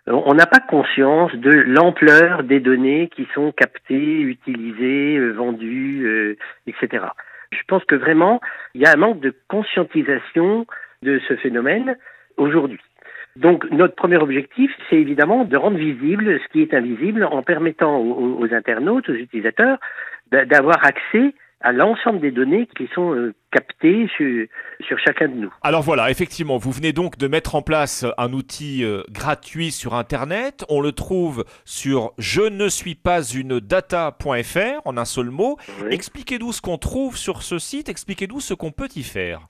on n'a pas conscience de l'ampleur des données qui sont captées, utilisées, euh, vendues, euh, etc. Je pense que vraiment, il y a un manque de conscientisation de ce phénomène aujourd'hui. Donc notre premier objectif, c'est évidemment de rendre visible ce qui est invisible en permettant aux, internautes, aux utilisateurs, d'avoir accès à l'ensemble des données qui sont euh, captées sur, sur, chacun de nous. Alors voilà, effectivement, vous venez donc de mettre en place un outil euh, gratuit sur Internet. On le trouve sur je ne suis pas une data.fr en un seul mot. Expliquez-nous ce qu'on trouve sur ce site, expliquez-nous ce qu'on peut y faire.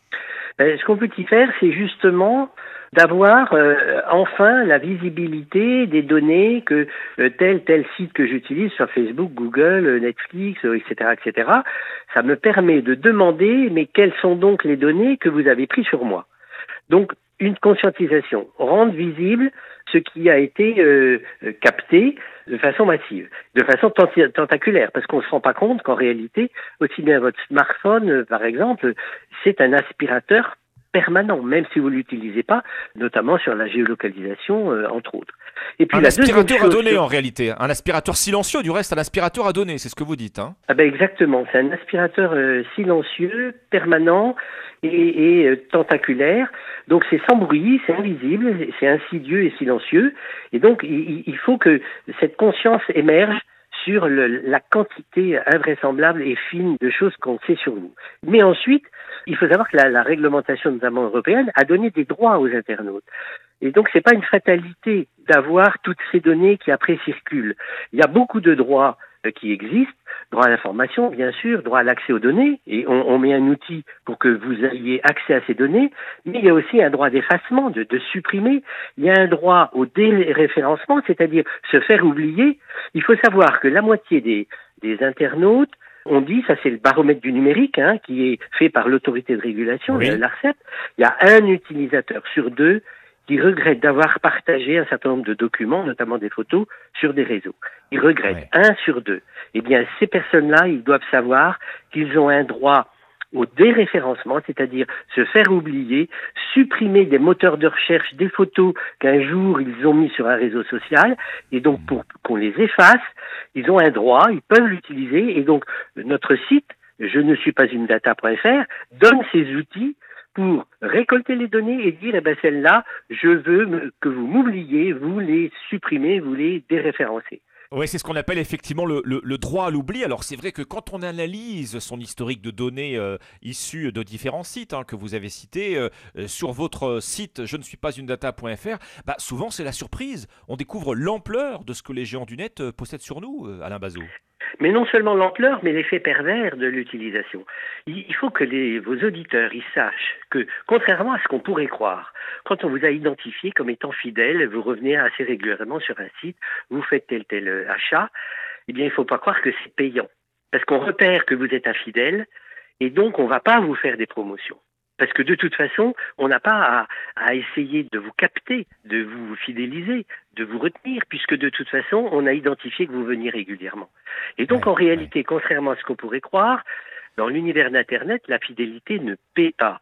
Ben, ce qu'on peut y faire, c'est justement d'avoir euh, enfin la visibilité des données que euh, tel tel site que j'utilise sur Facebook, Google, euh, Netflix, etc., etc. Ça me permet de demander mais quelles sont donc les données que vous avez prises sur moi? Donc une conscientisation, rendre visible ce qui a été capté de façon massive, de façon tentaculaire, parce qu'on ne se rend pas compte qu'en réalité, aussi bien votre smartphone, par exemple, c'est un aspirateur permanent, même si vous ne l'utilisez pas, notamment sur la géolocalisation, euh, entre autres. Et puis un la aspirateur à donner en réalité. Un aspirateur silencieux, du reste, un aspirateur à donner, c'est ce que vous dites. Hein Ah ben exactement, c'est un aspirateur euh, silencieux, permanent et, et, euh, tentaculaire. Donc c'est sans bruit, c'est invisible, c'est insidieux et silencieux. Et donc il, il- il faut que cette conscience émerge sur le- la quantité invraisemblable et fine de choses qu'on sait sur nous. Mais ensuite, il faut savoir que la, la réglementation notamment européenne a donné des droits aux internautes. Et donc c'est pas une fatalité d'avoir toutes ces données qui après circulent. Il y a beaucoup de droits euh, qui existent, droit à l'information bien sûr, droit à l'accès aux données, et on, met un outil pour que vous ayez accès à ces données, mais il y a aussi un droit d'effacement, de, supprimer, il y a un droit au déréférencement, c'est-à-dire se faire oublier. Il faut savoir que la moitié des internautes on dit, ça c'est le baromètre du numérique, hein, qui est fait par l'autorité de régulation, Oui. l'ARCEP, il y a un utilisateur sur deux qui regrette d'avoir partagé un certain nombre de documents, notamment des photos, sur des réseaux. Il regrette un sur deux. Eh bien, ces personnes-là, ils doivent savoir qu'ils ont un droit au déréférencement, c'est-à-dire se faire oublier, supprimer des moteurs de recherche des photos qu'un jour ils ont mis sur un réseau social, et donc pour qu'on les efface, ils ont un droit, ils peuvent l'utiliser, et donc notre site, je ne suis pas une data.fr, donne ces outils pour récolter les données et dire, eh ben celles-là, je veux que vous m'oubliez, vous les supprimez, vous les déréférencez. Oui, c'est ce qu'on appelle effectivement le, le- droit à l'oubli. Alors c'est vrai que quand on analyse son historique de données euh, issues de différents sites hein, que vous avez cités, euh, euh, sur votre site je ne suis pas une data.fr, bah, souvent c'est la surprise. On découvre l'ampleur de ce que les géants du net possèdent sur nous, Alain Bazot. Mais non seulement l'ampleur, mais l'effet pervers de l'utilisation. Il faut que vos auditeurs ils sachent que, contrairement à ce qu'on pourrait croire, quand on vous a identifié comme étant fidèle, vous revenez assez régulièrement sur un site, vous faites tel tel euh, achat, eh bien il ne faut pas croire que c'est payant. Parce qu'on repère que vous êtes infidèle, et donc on ne va pas vous faire des promotions. Parce que de toute façon, on n'a pas à, à essayer de vous capter, de vous fidéliser, de vous retenir, puisque de toute façon, on a identifié que vous veniez régulièrement. Et donc, en réalité, contrairement à ce qu'on pourrait croire, dans l'univers d'Internet, la fidélité ne paie pas.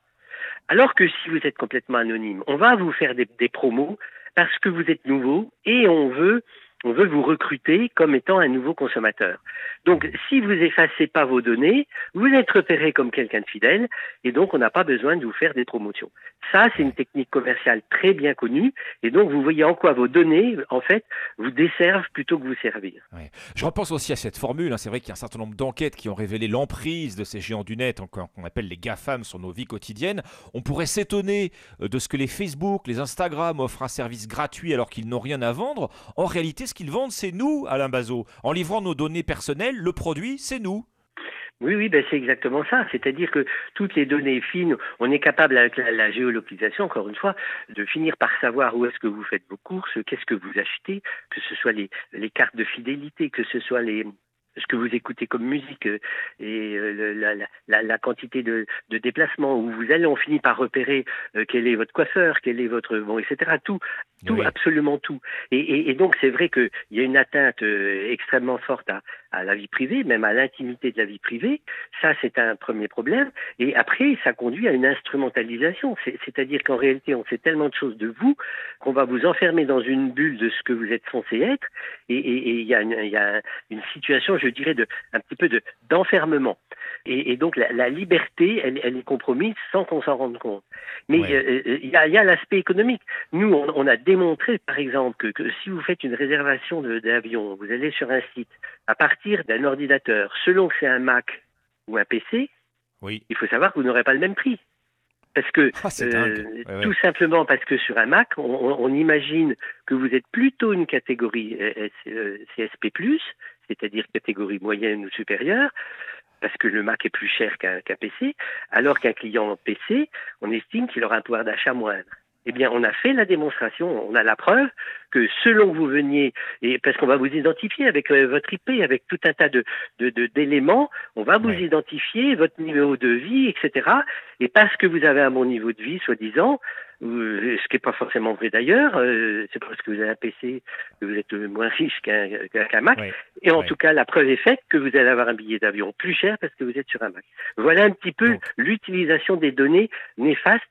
Alors que si vous êtes complètement anonyme, on va vous faire des, des promos parce que vous êtes nouveau et on veut, on veut vous recruter comme étant un nouveau consommateur. Donc, si vous effacez pas vos données, vous êtes repéré comme quelqu'un de fidèle et donc on n'a pas besoin de vous faire des promotions. Ça, c'est une technique commerciale très bien connue et donc vous voyez en quoi vos données, en fait, vous desservent plutôt que vous servir. Je repense aussi à cette formule. hein. C'est vrai qu'il y a un certain nombre d'enquêtes qui ont révélé l'emprise de ces géants du net, qu'on appelle les GAFAM, sur nos vies quotidiennes. On pourrait s'étonner euh, de ce que les Facebook, les Instagram offrent un service gratuit alors qu'ils n'ont rien à vendre. En réalité, ce qu'ils vendent, c'est nous, Alain Bazot. En livrant nos données personnelles, le produit, c'est nous. Oui, oui, ben c'est exactement ça. C'est-à-dire que toutes les données fines, on est capable avec la, géolocalisation, encore une fois, de finir par savoir où est-ce que vous faites vos courses, qu'est-ce que vous achetez, que ce soit les, les cartes de fidélité, que ce soit les ce que vous écoutez comme musique euh, et euh, la, la- la, la quantité de, de déplacements où vous allez, on finit par repérer euh, quel est votre coiffeur, quel est votre bon, etc. Tout, tout, Oui. absolument tout. Et, et, et donc c'est vrai qu'il y a une atteinte extrêmement forte à, à la vie privée, même à l'intimité de la vie privée. Ça, c'est un premier problème. Et après, ça conduit à une instrumentalisation. C'est- C'est-à-dire qu'en réalité, on sait tellement de choses de vous qu'on va vous enfermer dans une bulle de ce que vous êtes censé être. Et il y a, une, il y a une situation, je dirais, de, un petit peu de- d'enfermement. Et, et donc la, la liberté, elle, elle est compromise sans qu'on s'en rende compte. Mais Ouais. euh, euh, il y a, l'aspect économique. Nous, on, on a démontré, par exemple, que, que si vous faites une réservation d'avion, vous allez sur un site à partir d'un ordinateur, selon que c'est un Mac ou un PC, Oui. il faut savoir que vous n'aurez pas le même prix. Parce que Ah, euh, ouais. tout simplement parce que sur un Mac, on, imagine que vous êtes plutôt une catégorie euh, euh, CSP+, c'est-à-dire catégorie moyenne ou supérieure, parce que le Mac est plus cher qu'un qu'un PC, alors qu'un client PC, on estime qu'il aura un pouvoir d'achat moindre. Eh bien, on a fait la démonstration, on a la preuve que selon que vous veniez, et parce qu'on va vous identifier avec euh, votre IP, avec tout un tas de de- de- d'éléments, on va vous identifier votre niveau de vie, etc. Et parce que vous avez un bon niveau de vie, soi-disant, euh, ce qui n'est pas forcément vrai d'ailleurs, euh, c'est parce que vous avez un PC que vous êtes moins riche qu'un Mac. Et en tout cas, la preuve est faite que vous allez avoir un billet d'avion plus cher parce que vous êtes sur un Mac. Voilà un petit peu l'utilisation des données néfastes.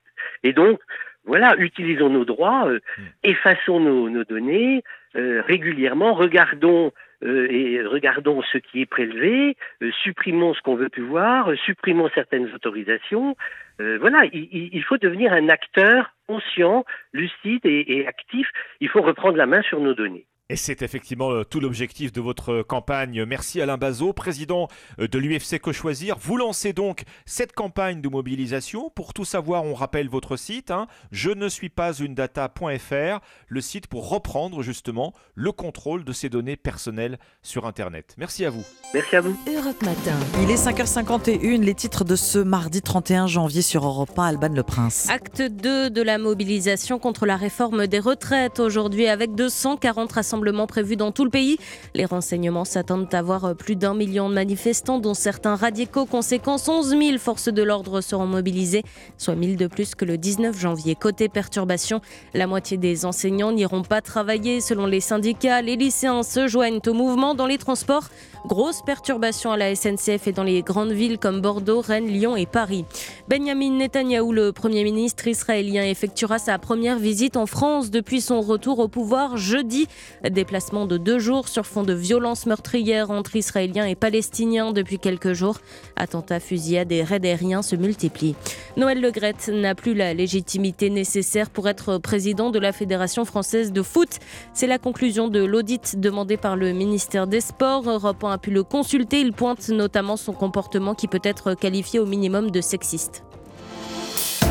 Et donc, voilà, utilisons nos droits, euh, hmm. effaçons nos, données euh, régulièrement, regardons euh, et regardons ce qui est prélevé, supprimons ce qu'on veut plus voir, supprimons certaines autorisations. voilà, il, faut devenir un acteur conscient, lucide et actif. Il faut reprendre la main sur nos données. Et c'est effectivement euh, tout l'objectif de votre campagne. Merci Alain Bazot, président euh, de l'UFC Que Choisir. Vous lancez donc cette campagne de mobilisation. Pour tout savoir, on rappelle votre site, hein, je ne suis pas une data.fr, le site pour reprendre justement le contrôle de ces données personnelles sur Internet. Merci à vous. Merci à vous. Europe Matin. Il est 5h51, les titres de ce mardi 31 janvier sur Europe 1, Alban Le Prince. Acte 2 de la mobilisation contre la réforme des retraites aujourd'hui avec 240 rassemblements prévus dans tout le pays. Les renseignements s'attendent à voir plus d'un million de manifestants, dont certains radicaux. Conséquence, 11 000 forces de l'ordre seront mobilisées, soit 1000 de plus que le 19 janvier. Côté perturbation, la moitié des enseignants n'iront pas travailler. Selon les syndicats, les lycéens se joignent au mouvement dans les transports. Grosse perturbation à la SNCF et dans les grandes villes comme Bordeaux, Rennes, Lyon et Paris. Benjamin Netanyahou, le Premier ministre israélien, effectuera sa première visite en France depuis son retour au pouvoir jeudi. Déplacement de deux jours sur fond de violences meurtrières entre Israéliens et Palestiniens depuis quelques jours. Attentats, fusillades et raids aériens se multiplient. Noël Legrette n'a plus la légitimité nécessaire pour être président de la Fédération française de foot. C'est la conclusion de l'audit demandé par le ministère des Sports. Europe a pu le consulter. Il pointe notamment son comportement qui peut être qualifié au minimum de sexiste.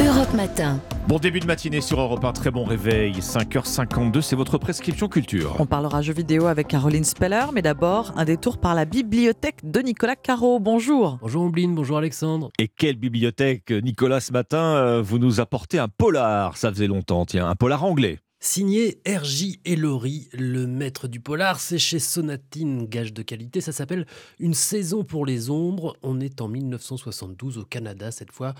Europe Matin. Bon début de matinée sur Europe 1, très bon réveil, 5h52, c'est votre prescription culture. On parlera jeux vidéo avec Caroline Speller, mais d'abord un détour par la bibliothèque de Nicolas Caro. Bonjour. Bonjour Ombline, bonjour Alexandre. Et quelle bibliothèque, Nicolas, ce matin, euh, vous nous apportez un polar, ça faisait longtemps, tiens, un polar anglais. Signé R.J. Ellory, le maître du polar, c'est chez Sonatine, gage de qualité. Ça s'appelle Une saison pour les ombres. On est en 1972 au Canada cette fois,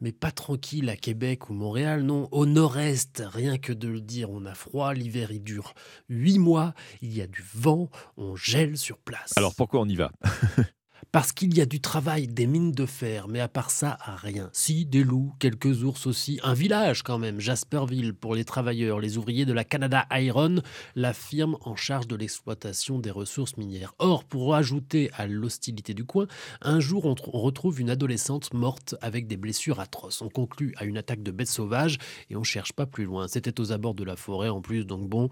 mais pas tranquille à Québec ou Montréal, non, au nord-est. Rien que de le dire, on a froid, l'hiver il dure huit mois, il y a du vent, on gèle sur place. Alors pourquoi on y va? Parce qu'il y a du travail, des mines de fer, mais à part ça, rien. Si, des loups, quelques ours aussi, un village quand même, Jasperville, pour les travailleurs, les ouvriers de la Canada Iron, la firme en charge de l'exploitation des ressources minières. Or, pour ajouter à l'hostilité du coin, un jour on, retrouve une adolescente morte avec des blessures atroces. On conclut à une attaque de bêtes sauvages et on cherche pas plus loin. C'était aux abords de la forêt en plus, donc bon.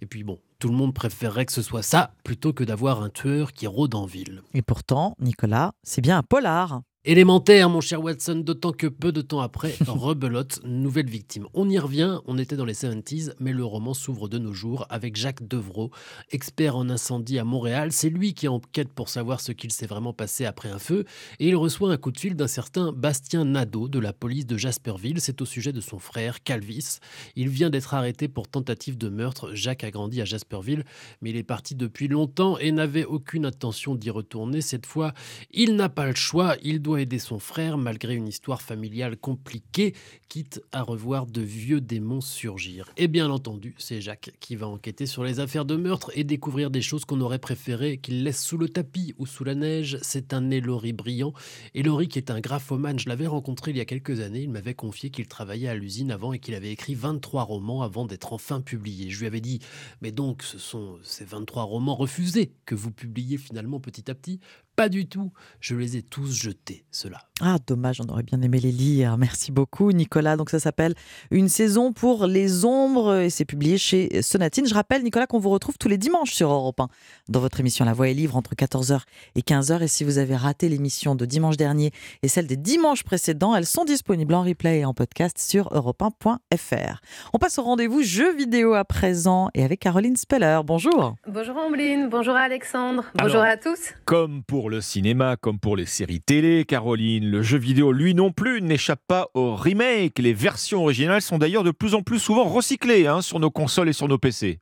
Et puis bon, tout le monde préférerait que ce soit ça plutôt que d'avoir un tueur qui rôde en ville. Et pourtant, Nicolas, c'est bien un polar. Élémentaire, mon cher Watson, d'autant que peu de temps après, rebelote, nouvelle victime. On y revient, on était dans les 70s, mais le roman s'ouvre de nos jours avec Jacques Devreau, expert en incendie à Montréal. C'est lui qui enquête pour savoir ce qu'il s'est vraiment passé après un feu, et il reçoit un coup de fil d'un certain Bastien Nadeau de la police de Jasperville. C'est au sujet de son frère, Calvis. Il vient d'être arrêté pour tentative de meurtre. Jacques a grandi à Jasperville, mais il est parti depuis longtemps et n'avait aucune intention d'y retourner. Cette fois, il n'a pas le choix, il doit aider son frère malgré une histoire familiale compliquée, quitte à revoir de vieux démons surgir. Et bien entendu, c'est Jacques qui va enquêter sur les affaires de meurtre et découvrir des choses qu'on aurait préféré qu'il laisse sous le tapis ou sous la neige. C'est un Elori brillant. Elori qui est un graphomane, je l'avais rencontré il y a quelques années, il m'avait confié qu'il travaillait à l'usine avant et qu'il avait écrit 23 romans avant d'être enfin publié. Je lui avais dit, mais donc ce sont ces 23 romans refusés que vous publiez finalement petit à petit pas du tout. Je les ai tous jetés, ceux-là. Ah, dommage, on aurait bien aimé les lire. Merci beaucoup, Nicolas. Donc, ça s'appelle Une saison pour les ombres et c'est publié chez Sonatine. Je rappelle, Nicolas, qu'on vous retrouve tous les dimanches sur Europe 1 dans votre émission La Voix est livre entre 14h et 15h. Et si vous avez raté l'émission de dimanche dernier et celle des dimanches précédents, elles sont disponibles en replay et en podcast sur europe1.fr. On passe au rendez-vous jeux vidéo à présent et avec Caroline Speller. Bonjour. Bonjour, Ambline. Bonjour, Alexandre. Bonjour à tous. Comme pour le cinéma comme pour les séries télé, Caroline, le jeu vidéo, lui non plus, n'échappe pas au remake. Les versions originales sont d'ailleurs de plus en plus souvent recyclées hein, sur nos consoles et sur nos PC.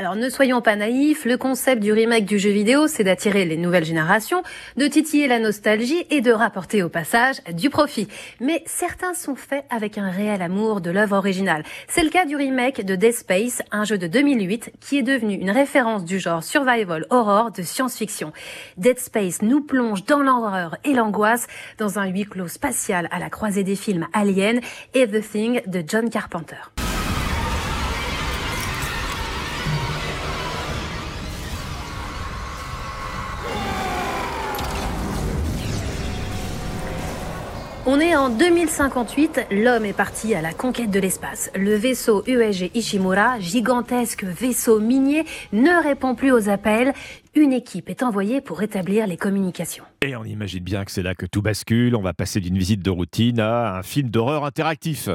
Alors ne soyons pas naïfs, le concept du remake du jeu vidéo, c'est d'attirer les nouvelles générations, de titiller la nostalgie et de rapporter au passage du profit. Mais certains sont faits avec un réel amour de l'œuvre originale. C'est le cas du remake de Dead Space, un jeu de 2008 qui est devenu une référence du genre survival horror de science-fiction. Dead Space nous plonge dans l'horreur et l'angoisse dans un huis clos spatial à la croisée des films Alien et The Thing de John Carpenter. On est en 2058, l'homme est parti à la conquête de l'espace. Le vaisseau USG Ishimura, gigantesque vaisseau minier, ne répond plus aux appels. Une équipe est envoyée pour rétablir les communications. Et on imagine bien que c'est là que tout bascule. On va passer d'une visite de routine à un film d'horreur interactif.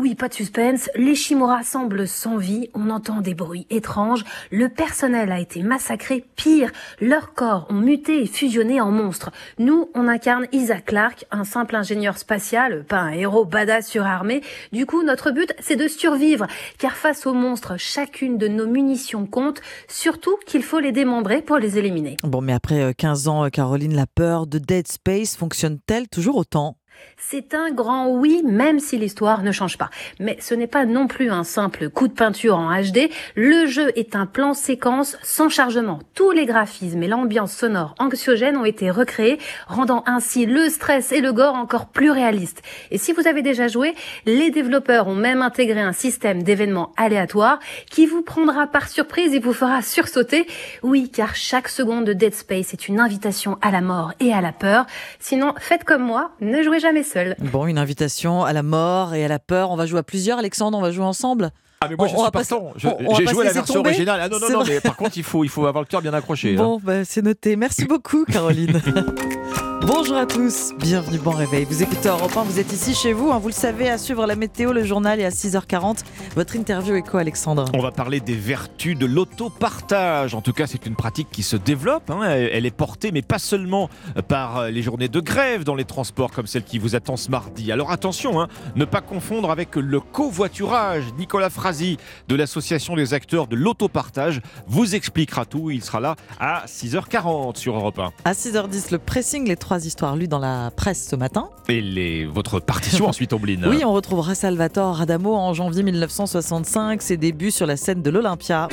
Oui, pas de suspense, les Shimura semblent sans vie, on entend des bruits étranges, le personnel a été massacré, pire, leurs corps ont muté et fusionné en monstres. Nous, on incarne Isaac Clarke, un simple ingénieur spatial, pas un héros badass surarmé. Du coup, notre but, c'est de survivre, car face aux monstres, chacune de nos munitions compte, surtout qu'il faut les démembrer pour les éliminer. Bon, mais après 15 euh, ans, euh, Caroline, la peur de Dead Space fonctionne-t-elle toujours autant? C'est un grand oui, même si l'histoire ne change pas. Mais ce n'est pas non plus un simple coup de peinture en HD. Le jeu est un plan séquence sans chargement. Tous les graphismes et l'ambiance sonore anxiogène ont été recréés, rendant ainsi le stress et le gore encore plus réalistes. Et si vous avez déjà joué, les développeurs ont même intégré un système d'événements aléatoires qui vous prendra par surprise et vous fera sursauter. Oui, car chaque seconde de Dead Space est une invitation à la mort et à la peur. Sinon, faites comme moi, ne jouez jamais seul. Bon, une invitation à la mort et à la peur. On va jouer à plusieurs, Alexandre, on va jouer ensemble ah mais moi je suis partant. J'ai joué la version originale. Ah non non non, mais par contre il faut il faut avoir le cœur bien accroché. Bon, hein. bah, c'est noté. Merci beaucoup Caroline. Bonjour à tous, bienvenue, bon réveil. Vous écoutez Europe 1, vous êtes ici chez vous, hein, vous le savez, à suivre la météo, le journal et à 6h40. Votre interview quoi, Alexandre On va parler des vertus de l'autopartage. En tout cas, c'est une pratique qui se développe. Hein. Elle est portée, mais pas seulement par les journées de grève dans les transports comme celle qui vous attend ce mardi. Alors attention, hein, ne pas confondre avec le covoiturage. Nicolas Frasi de l'association des acteurs de l'autopartage vous expliquera tout. Il sera là à 6h40 sur Europe 1. À 6h10, le pressing, les trois histoires lues dans la presse ce matin. Et les, votre partition ensuite, Ombline Oui, on retrouvera Salvatore Adamo en janvier 1965, ses débuts sur la scène de l'Olympia.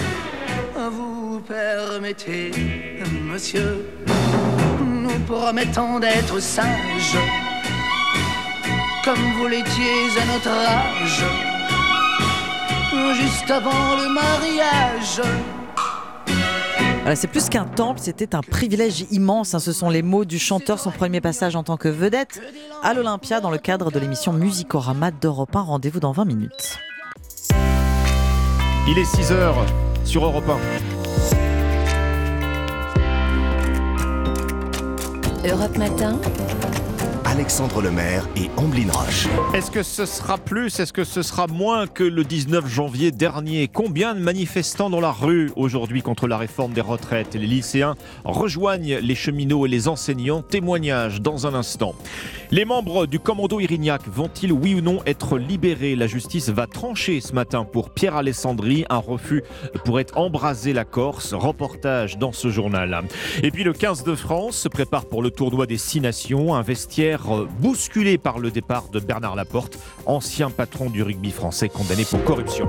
Vous permettez, monsieur, nous promettons d'être sages, comme vous l'étiez à notre âge, juste avant le mariage c'est plus qu'un temple, c'était un privilège immense. Hein. Ce sont les mots du chanteur, son premier passage en tant que vedette à l'Olympia dans le cadre de l'émission Musicorama d'Europe 1. Rendez-vous dans 20 minutes. Il est 6h sur Europe 1. Europe Matin. Alexandre Lemaire et Amblin Roche. Est-ce que ce sera plus, est-ce que ce sera moins que le 19 janvier dernier? Combien de manifestants dans la rue aujourd'hui contre la réforme des retraites? Les lycéens rejoignent les cheminots et les enseignants. Témoignage dans un instant. Les membres du commando Irignac vont-ils, oui ou non, être libérés? La justice va trancher ce matin pour Pierre Alessandri. Un refus pourrait embraser la Corse. Reportage dans ce journal. Et puis le 15 de France se prépare pour le tournoi des Six Nations. Un vestiaire bousculé par le départ de Bernard Laporte, ancien patron du rugby français condamné pour corruption.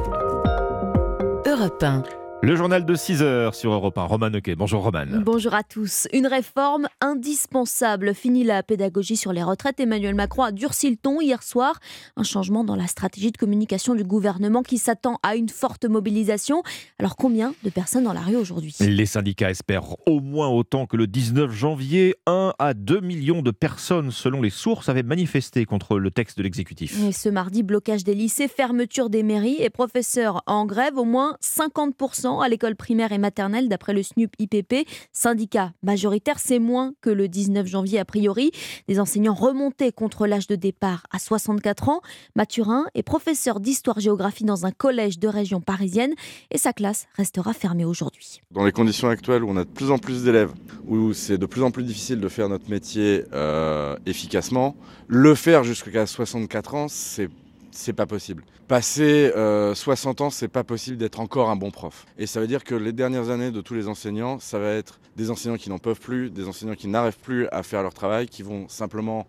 Europe 1. Le journal de 6 heures sur Europe 1. Roman Bonjour Roman. Bonjour à tous. Une réforme indispensable. Fini la pédagogie sur les retraites. Emmanuel Macron a durci le ton hier soir. Un changement dans la stratégie de communication du gouvernement qui s'attend à une forte mobilisation. Alors combien de personnes dans la rue aujourd'hui? Les syndicats espèrent au moins autant que le 19 janvier. 1 à 2 millions de personnes, selon les sources, avaient manifesté contre le texte de l'exécutif. Et ce mardi, blocage des lycées, fermeture des mairies et professeurs en grève. Au moins 50% à l'école primaire et maternelle, d'après le SNUP IPP. Syndicat majoritaire, c'est moins que le 19 janvier a priori. Des enseignants remontés contre l'âge de départ à 64 ans. Mathurin est professeur d'histoire-géographie dans un collège de région parisienne et sa classe restera fermée aujourd'hui. Dans les conditions actuelles où on a de plus en plus d'élèves, où c'est de plus en plus difficile de faire notre métier euh, efficacement, le faire jusqu'à 64 ans, c'est c'est pas possible. Passer 60 ans, c'est pas possible d'être encore un bon prof. Et ça veut dire que les dernières années de tous les enseignants, ça va être des enseignants qui n'en peuvent plus, des enseignants qui n'arrivent plus à faire leur travail, qui vont simplement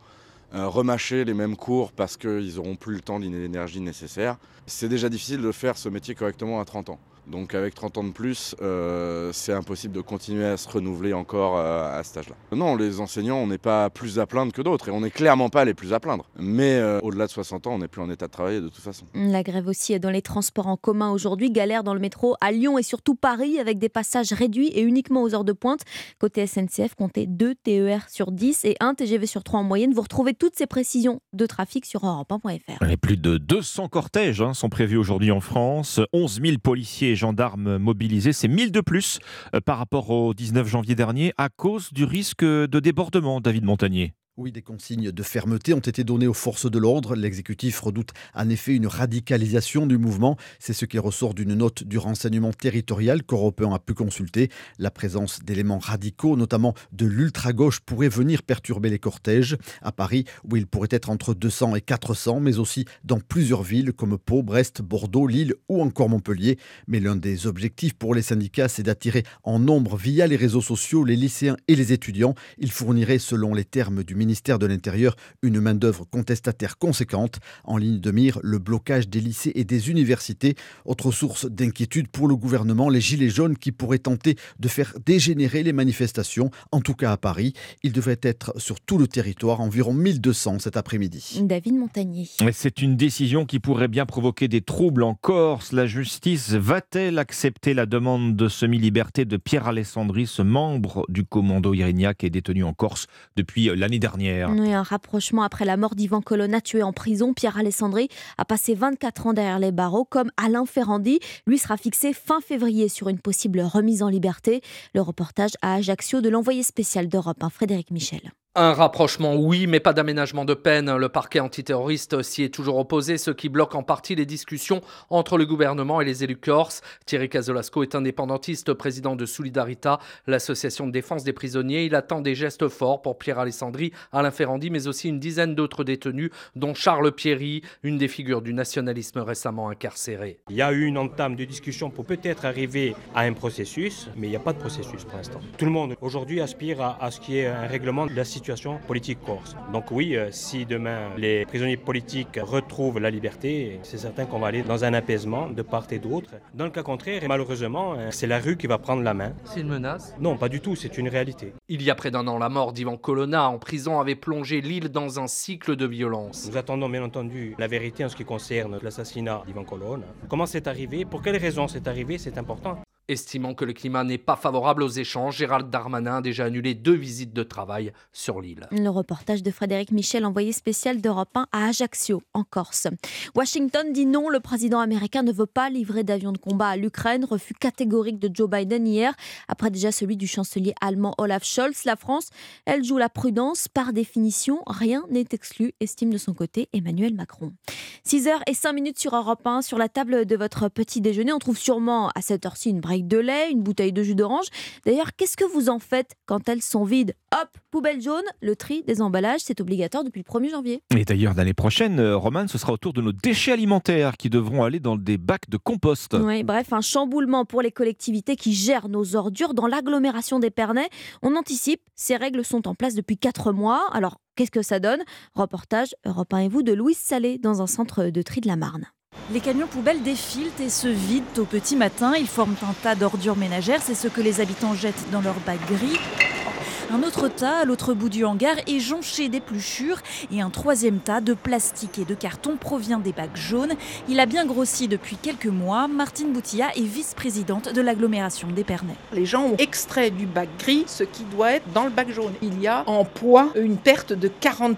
remâcher les mêmes cours parce qu'ils n'auront plus le temps ni l'énergie nécessaire. C'est déjà difficile de faire ce métier correctement à 30 ans. Donc avec 30 ans de plus, euh, c'est impossible de continuer à se renouveler encore euh, à cet âge-là. Non, les enseignants, on n'est pas plus à plaindre que d'autres et on n'est clairement pas les plus à plaindre. Mais euh, au-delà de 60 ans, on n'est plus en état de travailler de toute façon. La grève aussi est dans les transports en commun aujourd'hui, galère dans le métro à Lyon et surtout Paris avec des passages réduits et uniquement aux heures de pointe. Côté SNCF, comptez 2 TER sur 10 et 1 TGV sur 3 en moyenne. Vous retrouvez toutes ces précisions de trafic sur europe1.fr. Plus de 200 cortèges hein, sont prévus aujourd'hui en France, 11 000 policiers gendarmes mobilisés. C'est 1000 de plus euh, par rapport au 19 janvier dernier à cause du risque de débordement, David Montagnier. Oui, des consignes de fermeté ont été données aux forces de l'ordre. L'exécutif redoute en effet une radicalisation du mouvement. C'est ce qui ressort d'une note du renseignement territorial qu'Européen a pu consulter. La présence d'éléments radicaux, notamment de l'ultra-gauche, pourrait venir perturber les cortèges. À Paris, où il pourrait être entre 200 et 400, mais aussi dans plusieurs villes comme Pau, Brest, Bordeaux, Lille ou encore Montpellier. Mais l'un des objectifs pour les syndicats, c'est d'attirer en nombre via les réseaux sociaux les lycéens et les étudiants. Ils fourniraient, selon les termes du ministère, ministère de l'Intérieur une main-d'œuvre contestataire conséquente. En ligne de mire, le blocage des lycées et des universités. Autre source d'inquiétude pour le gouvernement, les Gilets jaunes qui pourraient tenter de faire dégénérer les manifestations, en tout cas à Paris. Il devrait être sur tout le territoire, environ 1200 cet après-midi. David Montagnier. C'est une décision qui pourrait bien provoquer des troubles en Corse. La justice va-t-elle accepter la demande de semi-liberté de Pierre Alessandri, ce membre du commando Irignac qui est détenu en Corse depuis l'année dernière? Un rapprochement après la mort d'Ivan Colonna tué en prison. Pierre Alessandri a passé 24 ans derrière les barreaux, comme Alain Ferrandi. Lui sera fixé fin février sur une possible remise en liberté. Le reportage à Ajaccio de l'envoyé spécial d'Europe, Frédéric Michel. Un rapprochement, oui, mais pas d'aménagement de peine. Le parquet antiterroriste s'y est toujours opposé, ce qui bloque en partie les discussions entre le gouvernement et les élus corses. Thierry Casolasco est indépendantiste, président de Solidarita, l'association de défense des prisonniers. Il attend des gestes forts pour Pierre Alessandri, Alain Ferrandi, mais aussi une dizaine d'autres détenus, dont Charles Pierry, une des figures du nationalisme récemment incarcéré. Il y a eu une entame de discussion pour peut-être arriver à un processus, mais il n'y a pas de processus pour l'instant. Tout le monde aujourd'hui aspire à, à ce qui est un règlement de la situation politique corse. Donc oui, euh, si demain les prisonniers politiques retrouvent la liberté, c'est certain qu'on va aller dans un apaisement de part et d'autre. Dans le cas contraire, malheureusement, euh, c'est la rue qui va prendre la main. C'est une menace? Non, pas du tout, c'est une réalité. Il y a près d'un an, la mort d'Ivan Colonna en prison avait plongé l'île dans un cycle de violence. Nous attendons bien entendu la vérité en ce qui concerne l'assassinat d'Ivan Colonna. Comment c'est arrivé? Pour quelles raisons c'est arrivé? C'est important. Estimant que le climat n'est pas favorable aux échanges, Gérald Darmanin a déjà annulé deux visites de travail sur l'île. Le reportage de Frédéric Michel, envoyé spécial d'Europe 1 à Ajaccio, en Corse. Washington dit non, le président américain ne veut pas livrer d'avions de combat à l'Ukraine. Refus catégorique de Joe Biden hier, après déjà celui du chancelier allemand Olaf Scholz. La France, elle joue la prudence. Par définition, rien n'est exclu, estime de son côté Emmanuel Macron. 6h et 5 minutes sur Europe 1, sur la table de votre petit déjeuner. On trouve sûrement à cette heure-ci une de lait, une bouteille de jus d'orange. D'ailleurs, qu'est-ce que vous en faites quand elles sont vides? Hop, poubelle jaune, le tri des emballages, c'est obligatoire depuis le 1er janvier. Et d'ailleurs, l'année prochaine, euh, Roman, ce sera autour de nos déchets alimentaires qui devront aller dans des bacs de compost. Oui, bref, un chamboulement pour les collectivités qui gèrent nos ordures dans l'agglomération des Pernets. On anticipe, ces règles sont en place depuis 4 mois. Alors, qu'est-ce que ça donne? Reportage Europe 1 et vous de Louise Salé dans un centre de tri de la Marne. Les camions poubelles défilent et se vident au petit matin. Ils forment un tas d'ordures ménagères. C'est ce que les habitants jettent dans leurs bacs gris. Un autre tas à l'autre bout du hangar est jonché d'épluchures et un troisième tas de plastique et de carton provient des bacs jaunes. Il a bien grossi depuis quelques mois. Martine Boutilla est vice-présidente de l'agglomération d'Épernay. Les gens ont extrait du bac gris ce qui doit être dans le bac jaune. Il y a en poids une perte de 40%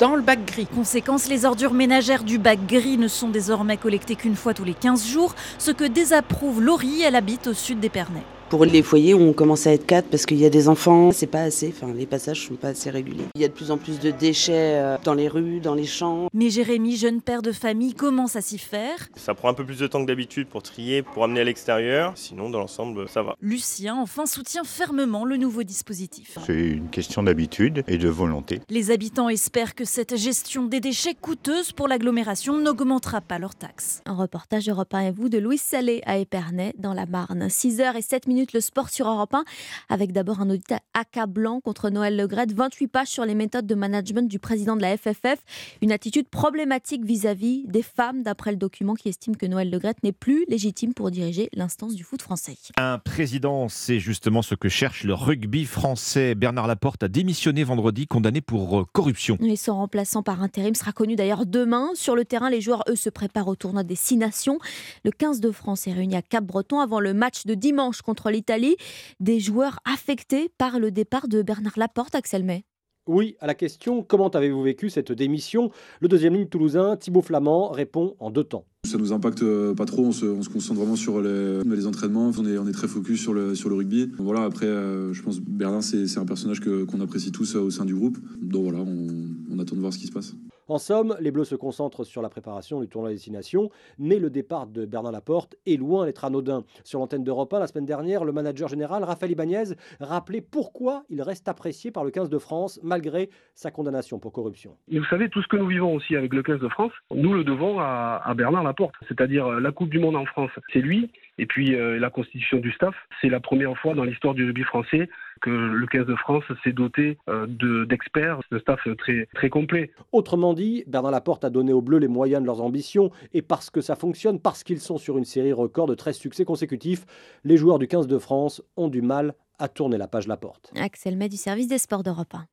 dans le bac gris. Conséquence, les ordures ménagères du bac gris ne sont désormais collectées qu'une fois tous les 15 jours, ce que désapprouve Laurie, elle habite au sud d'Épernay. Pour les foyers, on commence à être quatre parce qu'il y a des enfants, c'est pas assez, enfin les passages sont pas assez réguliers. Il y a de plus en plus de déchets euh, dans les rues, dans les champs. Mais Jérémy, jeune père de famille, commence à s'y faire? Ça prend un peu plus de temps que d'habitude pour trier, pour amener à l'extérieur, sinon dans l'ensemble ça va. Lucien, enfin, soutient fermement le nouveau dispositif. C'est une question d'habitude et de volonté. Les habitants espèrent que cette gestion des déchets coûteuse pour l'agglomération n'augmentera pas leurs taxes. Un reportage Europe 1 et vous de Louis Salé à Épernay dans la Marne. 6h et 7 minutes le sport sur Europe 1 avec d'abord un audit accablant contre Noël Legrette, 28 pages sur les méthodes de management du président de la FFF, une attitude problématique vis-à-vis des femmes d'après le document qui estime que Noël Legrette n'est plus légitime pour diriger l'instance du foot français. Un président, c'est justement ce que cherche le rugby français. Bernard Laporte a démissionné vendredi, condamné pour euh, corruption. Et son remplaçant par intérim sera connu d'ailleurs demain. Sur le terrain, les joueurs, eux, se préparent au tournoi des Six Nations. Le 15 de France est réuni à Cap-Breton avant le match de dimanche contre l'Italie. Des joueurs affectés par le départ de Bernard Laporte, Axel May. Oui, à la question comment avez-vous vécu cette démission? Le deuxième ligne toulousain, Thibaut Flamand, répond en deux temps. Ça nous impacte euh, pas trop, on se, on se concentre vraiment sur les, les, entraînements, on est, on est très focus sur le, sur le rugby. Voilà, après, euh, je pense que Bernard, c'est un personnage qu'on apprécie tous euh, au sein du groupe. Donc voilà, on, on attend de voir ce qui se passe. En somme, les Bleus se concentrent sur la préparation du tournoi des destination, mais le départ de Bernard Laporte est loin d'être anodin. Sur l'antenne d'Europe 1, la semaine dernière, le manager général Raphaël Ibanez rappelait pourquoi il reste apprécié par le 15 de France malgré sa condamnation pour corruption. Et vous savez, tout ce que nous vivons aussi avec le 15 de France, nous le devons à, à Bernard Laporte, c'est-à-dire euh, la Coupe du Monde en France, c'est lui, et puis euh, la constitution du staff, c'est la première fois dans l'histoire du rugby français que le 15 de France s'est doté euh, d'experts, de, staff très, très complet. Autrement dit, Bernard Laporte a donné aux Bleus les moyens de leurs ambitions, et parce que ça fonctionne, parce qu'ils sont sur une série record de 13 succès consécutifs, les joueurs du 15 de France ont du mal à tourner la page Laporte. Axel May du service des sports d'Europe 1.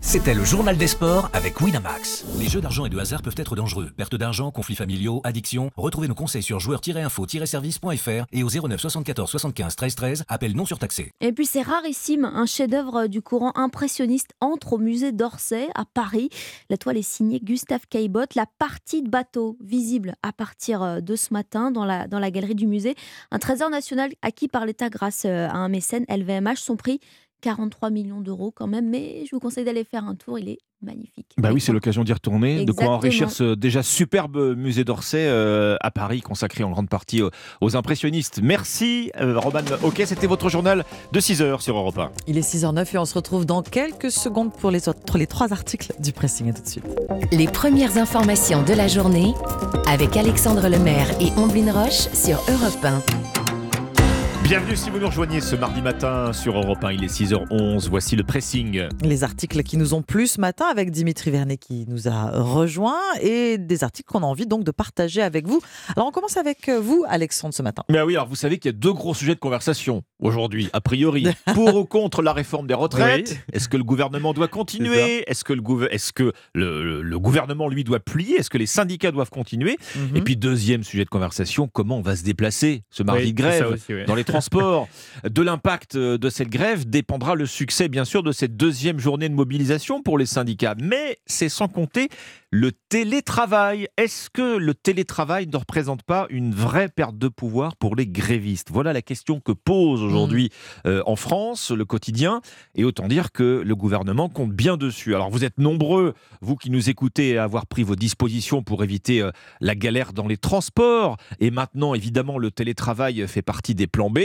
C'était le journal des sports avec Winamax. Les jeux d'argent et de hasard peuvent être dangereux. Perte d'argent, conflits familiaux, addiction. Retrouvez nos conseils sur joueurs-info-service.fr et au 09 74 75 13 13. Appel non surtaxé. Et puis c'est rarissime. Un chef-d'œuvre du courant impressionniste entre au musée d'Orsay à Paris. La toile est signée Gustave Caillebotte. La partie de bateau visible à partir de ce matin dans la, dans la galerie du musée. Un trésor national acquis par l'État grâce à un mécène LVMH. Son prix 43 millions d'euros quand même, mais je vous conseille d'aller faire un tour, il est magnifique. Bah oui, c'est l'occasion d'y retourner, Exactement. de quoi enrichir ce déjà superbe musée d'Orsay euh, à Paris, consacré en grande partie aux, aux impressionnistes. Merci euh, Roman. Ok, c'était votre journal de 6h sur Europe 1. Il est 6h09 et on se retrouve dans quelques secondes pour les, autres, les trois articles du pressing. À tout de suite. Les premières informations de la journée avec Alexandre Lemaire et Omblin Roche sur Europe 1. Bienvenue si vous nous rejoignez ce mardi matin sur Europe 1, il est 6h11, voici le pressing. Les articles qui nous ont plu ce matin avec Dimitri Vernet qui nous a rejoint et des articles qu'on a envie donc de partager avec vous. Alors on commence avec vous Alexandre ce matin. Mais oui, alors vous savez qu'il y a deux gros sujets de conversation aujourd'hui, a priori. Pour ou contre la réforme des retraites? Oui. Est-ce que le gouvernement doit continuer? Est-ce que, le, gouver est que le, le, gouvernement lui doit plier? Est-ce que les syndicats doivent continuer? Mm -hmm. Et puis deuxième sujet de conversation, comment on va se déplacer ce mardi oui, de grève aussi, oui. dans les transport. De l'impact de cette grève dépendra le succès, bien sûr, de cette deuxième journée de mobilisation pour les syndicats. Mais c'est sans compter le télétravail. Est-ce que le télétravail ne représente pas une vraie perte de pouvoir pour les grévistes? Voilà la question que pose aujourd'hui mmh. euh, en France le quotidien. Et autant dire que le gouvernement compte bien dessus. Alors vous êtes nombreux, vous qui nous écoutez, à avoir pris vos dispositions pour éviter euh, la galère dans les transports. Et maintenant, évidemment, le télétravail fait partie des plans B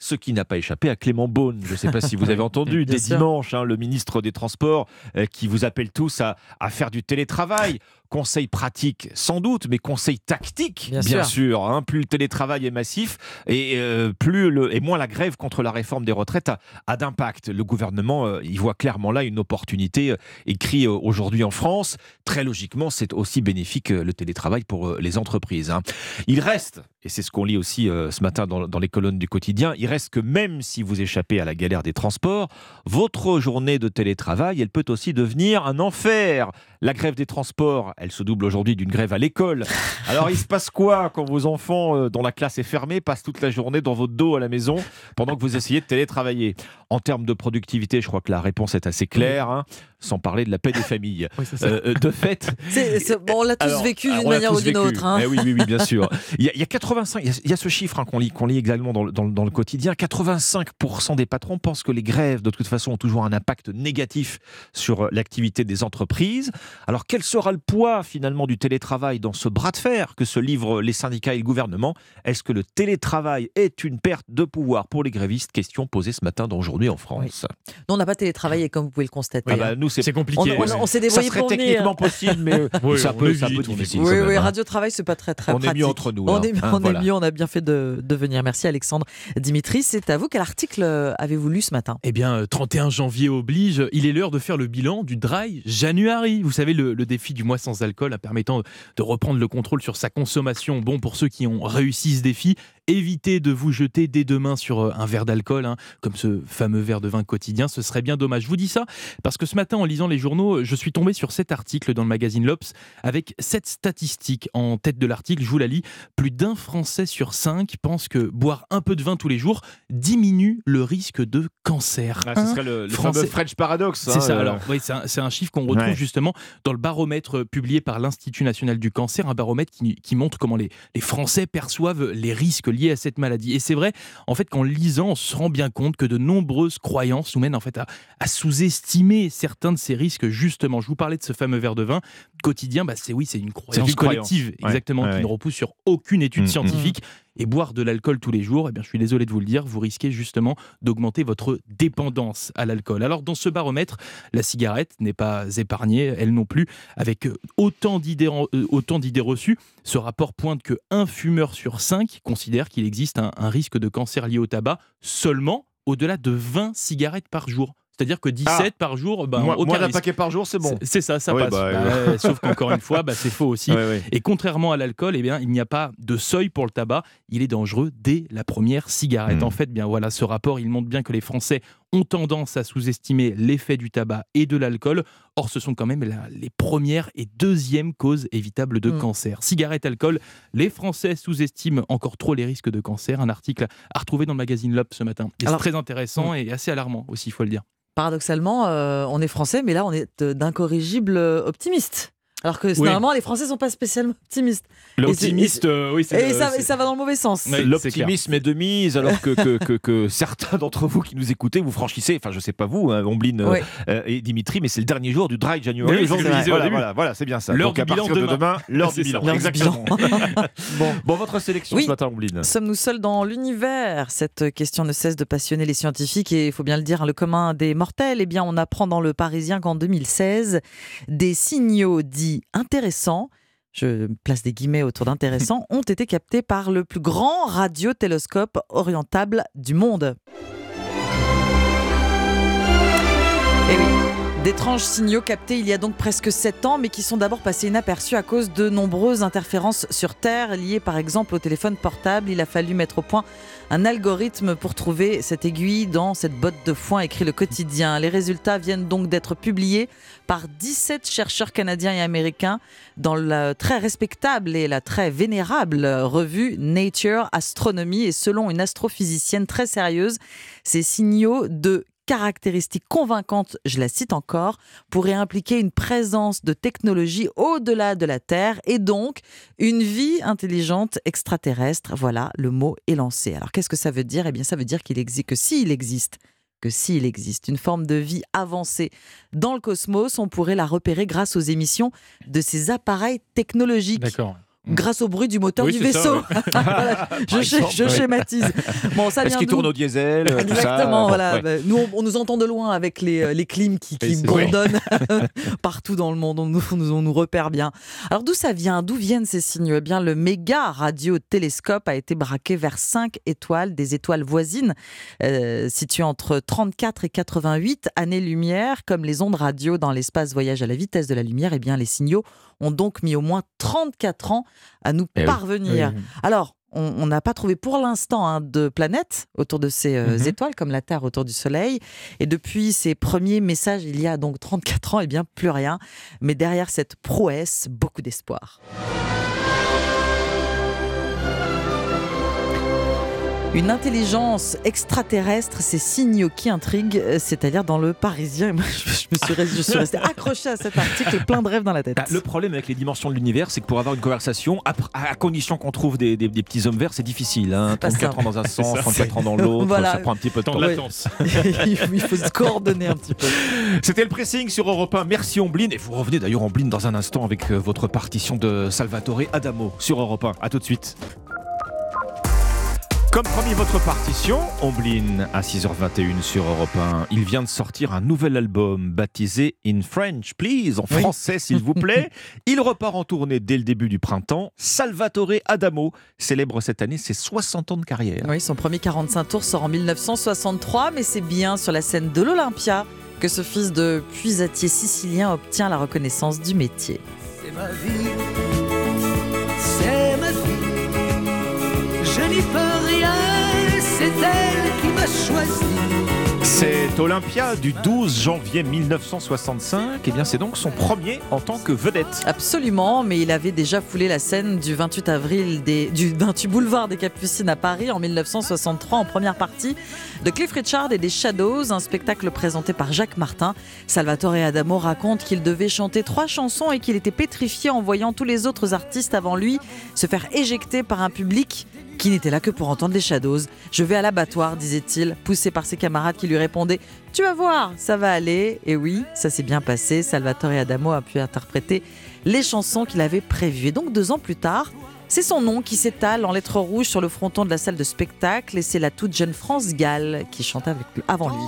ce qui n'a pas échappé à Clément Beaune. Je ne sais pas si vous avez entendu dès dimanche, hein, le ministre des Transports euh, qui vous appelle tous à, à faire du télétravail. Conseil pratique, sans doute, mais conseil tactique, bien, bien sûr. sûr hein. Plus le télétravail est massif et, euh, plus le, et moins la grève contre la réforme des retraites a, a d'impact. Le gouvernement, euh, il voit clairement là une opportunité, euh, écrit aujourd'hui en France. Très logiquement, c'est aussi bénéfique le télétravail pour les entreprises. Hein. Il reste, et c'est ce qu'on lit aussi ce matin dans, dans les colonnes du quotidien, il reste que même si vous échappez à la galère des transports, votre journée de télétravail, elle peut aussi devenir un enfer. La grève des transports, elle se double aujourd'hui d'une grève à l'école. Alors il se passe quoi quand vos enfants, euh, dont la classe est fermée, passent toute la journée dans votre dos à la maison pendant que vous essayez de télétravailler? En termes de productivité, je crois que la réponse est assez claire. Hein. Sans parler de la paix des familles. Euh, de fait. bon, on l'a tous vécu d'une manière ou d'une autre. Hein. Eh oui, oui, oui, bien sûr. Il y a, 85, il y a, ce chiffre hein, qu'on lit, qu'on lit également dans, dans, le quotidien. 85% des patrons pensent que les grèves, de toute façon, ont toujours un impact négatif sur l'activité des entreprises. Alors, quel sera le poids finalement du télétravail dans ce bras de fer que se livrent les syndicats et le gouvernement? Est-ce que le télétravail est une perte de pouvoir pour les grévistes? Question posée ce matin dans Aujourd'hui en France. on n'a pas télétravaillé, comme vous pouvez le constater. Ah bah, nous, c'est compliqué. On, s'est débrouillé ça serait techniquement possible, mais ça peut, être difficile. Oui, oui, hein. radio travail, c'est pas très très on pratique. On est mieux entre nous. On, hein. est, on est mieux, on a bien fait de, de venir. Merci Alexandre. Dimitri, c'est à vous. Quel article avez-vous lu ce matin? Eh bien, 31 euh, janvier oblige, il est l'heure de faire le bilan du Dry January. Vous savez, le, défi du mois sans alcool, permettant de reprendre le contrôle sur sa consommation. Bon, pour ceux qui ont réussi ce défi, évitez de vous jeter dès demain sur euh, un verre d'alcool, hein, comme ce fameux verre de vin quotidien. Ce serait bien dommage. Je vous dis ça parce que ce matin, en lisant les journaux, je suis tombé sur cet article dans le magazine L'Obs avec cette statistique en tête de l'article. Je vous la lis. Plus d'un Français sur cinq pense que boire un peu de vin tous les jours diminue le risque de cancer. Ah, ce serait le, fameux French Paradox. c'est hein, ça. Euh. Alors, oui, c'est un, chiffre qu'on retrouve justement dans le baromètre publié par l'Institut national du cancer, un baromètre qui, montre comment les, les Français perçoivent les risques liés à cette maladie. Et c'est vrai, en fait, qu'en lisant, on se rend bien compte que de nombreuses croyances nous mènent en fait à, sous-estimer certains de ces risques. Justement, je vous parlais de ce fameux verre de vin quotidien. Bah, c'est oui, c'est une croyance collective, exactement, qui ne repousse sur aucune étude mm, mm. scientifique. Et boire de l'alcool tous les jours, eh bien, je suis désolé de vous le dire, vous risquez justement d'augmenter votre dépendance à l'alcool. Alors dans ce baromètre, la cigarette n'est pas épargnée, elle non plus, avec autant d'idées, euh, autant d'idées reçues. Ce rapport pointe que un fumeur sur cinq considère qu'il existe un, un risque de cancer lié au tabac seulement au-delà de 20 cigarettes par jour. C'est-à-dire que 17 ah. par jour, bah, moins, d'un paquet par jour, c'est bon. C'est ça, ça passe. Bah, bah, sauf qu'encore une fois, c'est faux aussi. Et contrairement à l'alcool, eh bien, il n'y a pas de seuil pour le tabac. Il est dangereux dès la première cigarette. Hmm. En fait, bien voilà, ce rapport, il montre bien que les Français ont tendance à sous-estimer l'effet du tabac et de l'alcool. Or, ce sont quand même les premières et deuxièmes causes évitables de hmm. cancer. Cigarette, alcool, les Français sous-estiment encore trop les risques de cancer. Un article à retrouver dans le magazine L'Op ce matin. C'est très intéressant hmm. et assez alarmant aussi, il faut le dire paradoxalement, euh, on est français, mais là, on est d'incorrigibles optimistes. Alors que normalement, les Français sont pas spécialement optimistes. L'optimiste, euh, oui, c'est. Et, ça, va dans le mauvais sens. L'optimisme est, de mise, alors que, que, que, certains d'entre vous qui nous écoutez, vous franchissez, enfin, je sais pas vous, hein, Omblin euh, et Dimitri, mais c'est le dernier jour du Dry January. voilà, voilà, c'est bien ça. L'heure du bilan de demain, l'heure du bilan. Exactement. bon. bon, votre sélection ce matin, Omblin. Sommes-nous seuls dans l'univers? Cette question ne cesse de passionner les scientifiques et il faut bien le dire, le commun des mortels. Eh bien, on apprend dans le Parisien qu'en 2016, des signaux dits intéressants, je place des guillemets autour d'intéressants, ont été captés par le plus grand radiotélescope orientable du monde. Et eh oui, D'étranges signaux captés il y a donc presque 7 ans, mais qui sont d'abord passés inaperçus à cause de nombreuses interférences sur Terre, liées par exemple au téléphone portable. Il a fallu mettre au point un algorithme pour trouver cette aiguille dans cette botte de foin, écrit le quotidien. Les résultats viennent donc d'être publiés par 17 chercheurs canadiens et américains dans la très respectable et la très vénérable revue Nature Astronomy. Et selon une astrophysicienne très sérieuse, ces signaux de caractéristiques convaincantes, je la cite encore, pourrait impliquer une présence de technologie au-delà de la Terre et donc une vie intelligente extraterrestre. Voilà, le mot est lancé. Alors qu'est-ce que ça veut dire? Eh bien ça veut dire qu'il existe, que s'il existe que s'il existe une forme de vie avancée dans le cosmos, on pourrait la repérer grâce aux émissions de ces appareils technologiques. D'accord. Grâce au bruit du moteur du vaisseau. je, schématise. Bon, ça Est-ce qu'il tourne au diesel euh, Exactement. voilà. Bah, nous, on, nous entend de loin avec les, euh, les clims qui, qui bourdonnent partout dans le monde. On nous, on nous repère bien. Alors, d'où ça vient? D'où viennent ces signaux Eh bien, le méga radiotélescope a été braqué vers 5 étoiles, des étoiles voisines, euh, situées entre 34 et 88 années-lumière. Comme les ondes radio dans l'espace voyagent à la vitesse de la lumière, eh bien, les signaux ont donc mis au moins 34 ans à nous eh parvenir. Alors, on n'a pas trouvé pour l'instant hein, de planètes autour de ces euh, mhm. étoiles, comme la Terre autour du Soleil. Et depuis ces premiers messages, il y a donc 34 ans, et eh bien plus rien. Mais derrière cette prouesse, beaucoup d'espoir. Une intelligence extraterrestre, c'est signaux qui intriguent, euh, c'est-à-dire dans le Parisien. Je, me suis, resté, je suis resté accroché à cet article, plein de rêves dans la tête. Bah, le problème avec les dimensions de l'univers, c'est que pour avoir une conversation, à, à condition qu'on trouve des, des, des, petits hommes verts, c'est difficile. Hein. 34 ans dans un sens, 34 ans dans l'autre, voilà. ça prend un petit peu de temps. de latence. Il faut se coordonner un petit peu. C'était le pressing sur Europe 1. Merci Ombline. Et vous revenez d'ailleurs Ombline dans un instant avec euh, votre partition de Salvatore Adamo sur Europe 1. A tout de suite. Comme promis votre partition, Omblin à 6h21 sur Europe 1. Il vient de sortir un nouvel album baptisé In French, please, en français s'il vous plaît. Il repart en tournée dès le début du printemps. Salvatore Adamo célèbre cette année ses 60 ans de carrière. Oui, son premier 45 tours sort en 1963, mais c'est bien sur la scène de l'Olympia que ce fils de puisatier sicilien obtient la reconnaissance du métier. C'est ma vie, n'y peux rien, c'est elle qui m'a choisi. C'est Olympia du 12 janvier 1965. Et eh bien, c'est donc son premier en tant que vedette. Absolument, mais il avait déjà foulé la scène du 28 avril des, du 28 boulevard des Capucines à Paris en 1963 en première partie de Cliff Richard et des Shadows, un spectacle présenté par Jacques Martin. Salvatore Adamo raconte qu'il devait chanter trois chansons et qu'il était pétrifié en voyant tous les autres artistes avant lui se faire éjecter par un public qui n'était là que pour entendre les Shadows. Je vais à l'abattoir, disait-il, poussé par ses camarades qui lui répondaient Tu vas voir, ça va aller. Et oui, ça s'est bien passé. Salvatore Adamo a pu interpréter les chansons qu'il avait prévues. Et donc, deux ans plus tard, c'est son nom qui s'étale en lettres rouges sur le fronton de la salle de spectacle et c'est la toute jeune France Gall qui chante avant lui.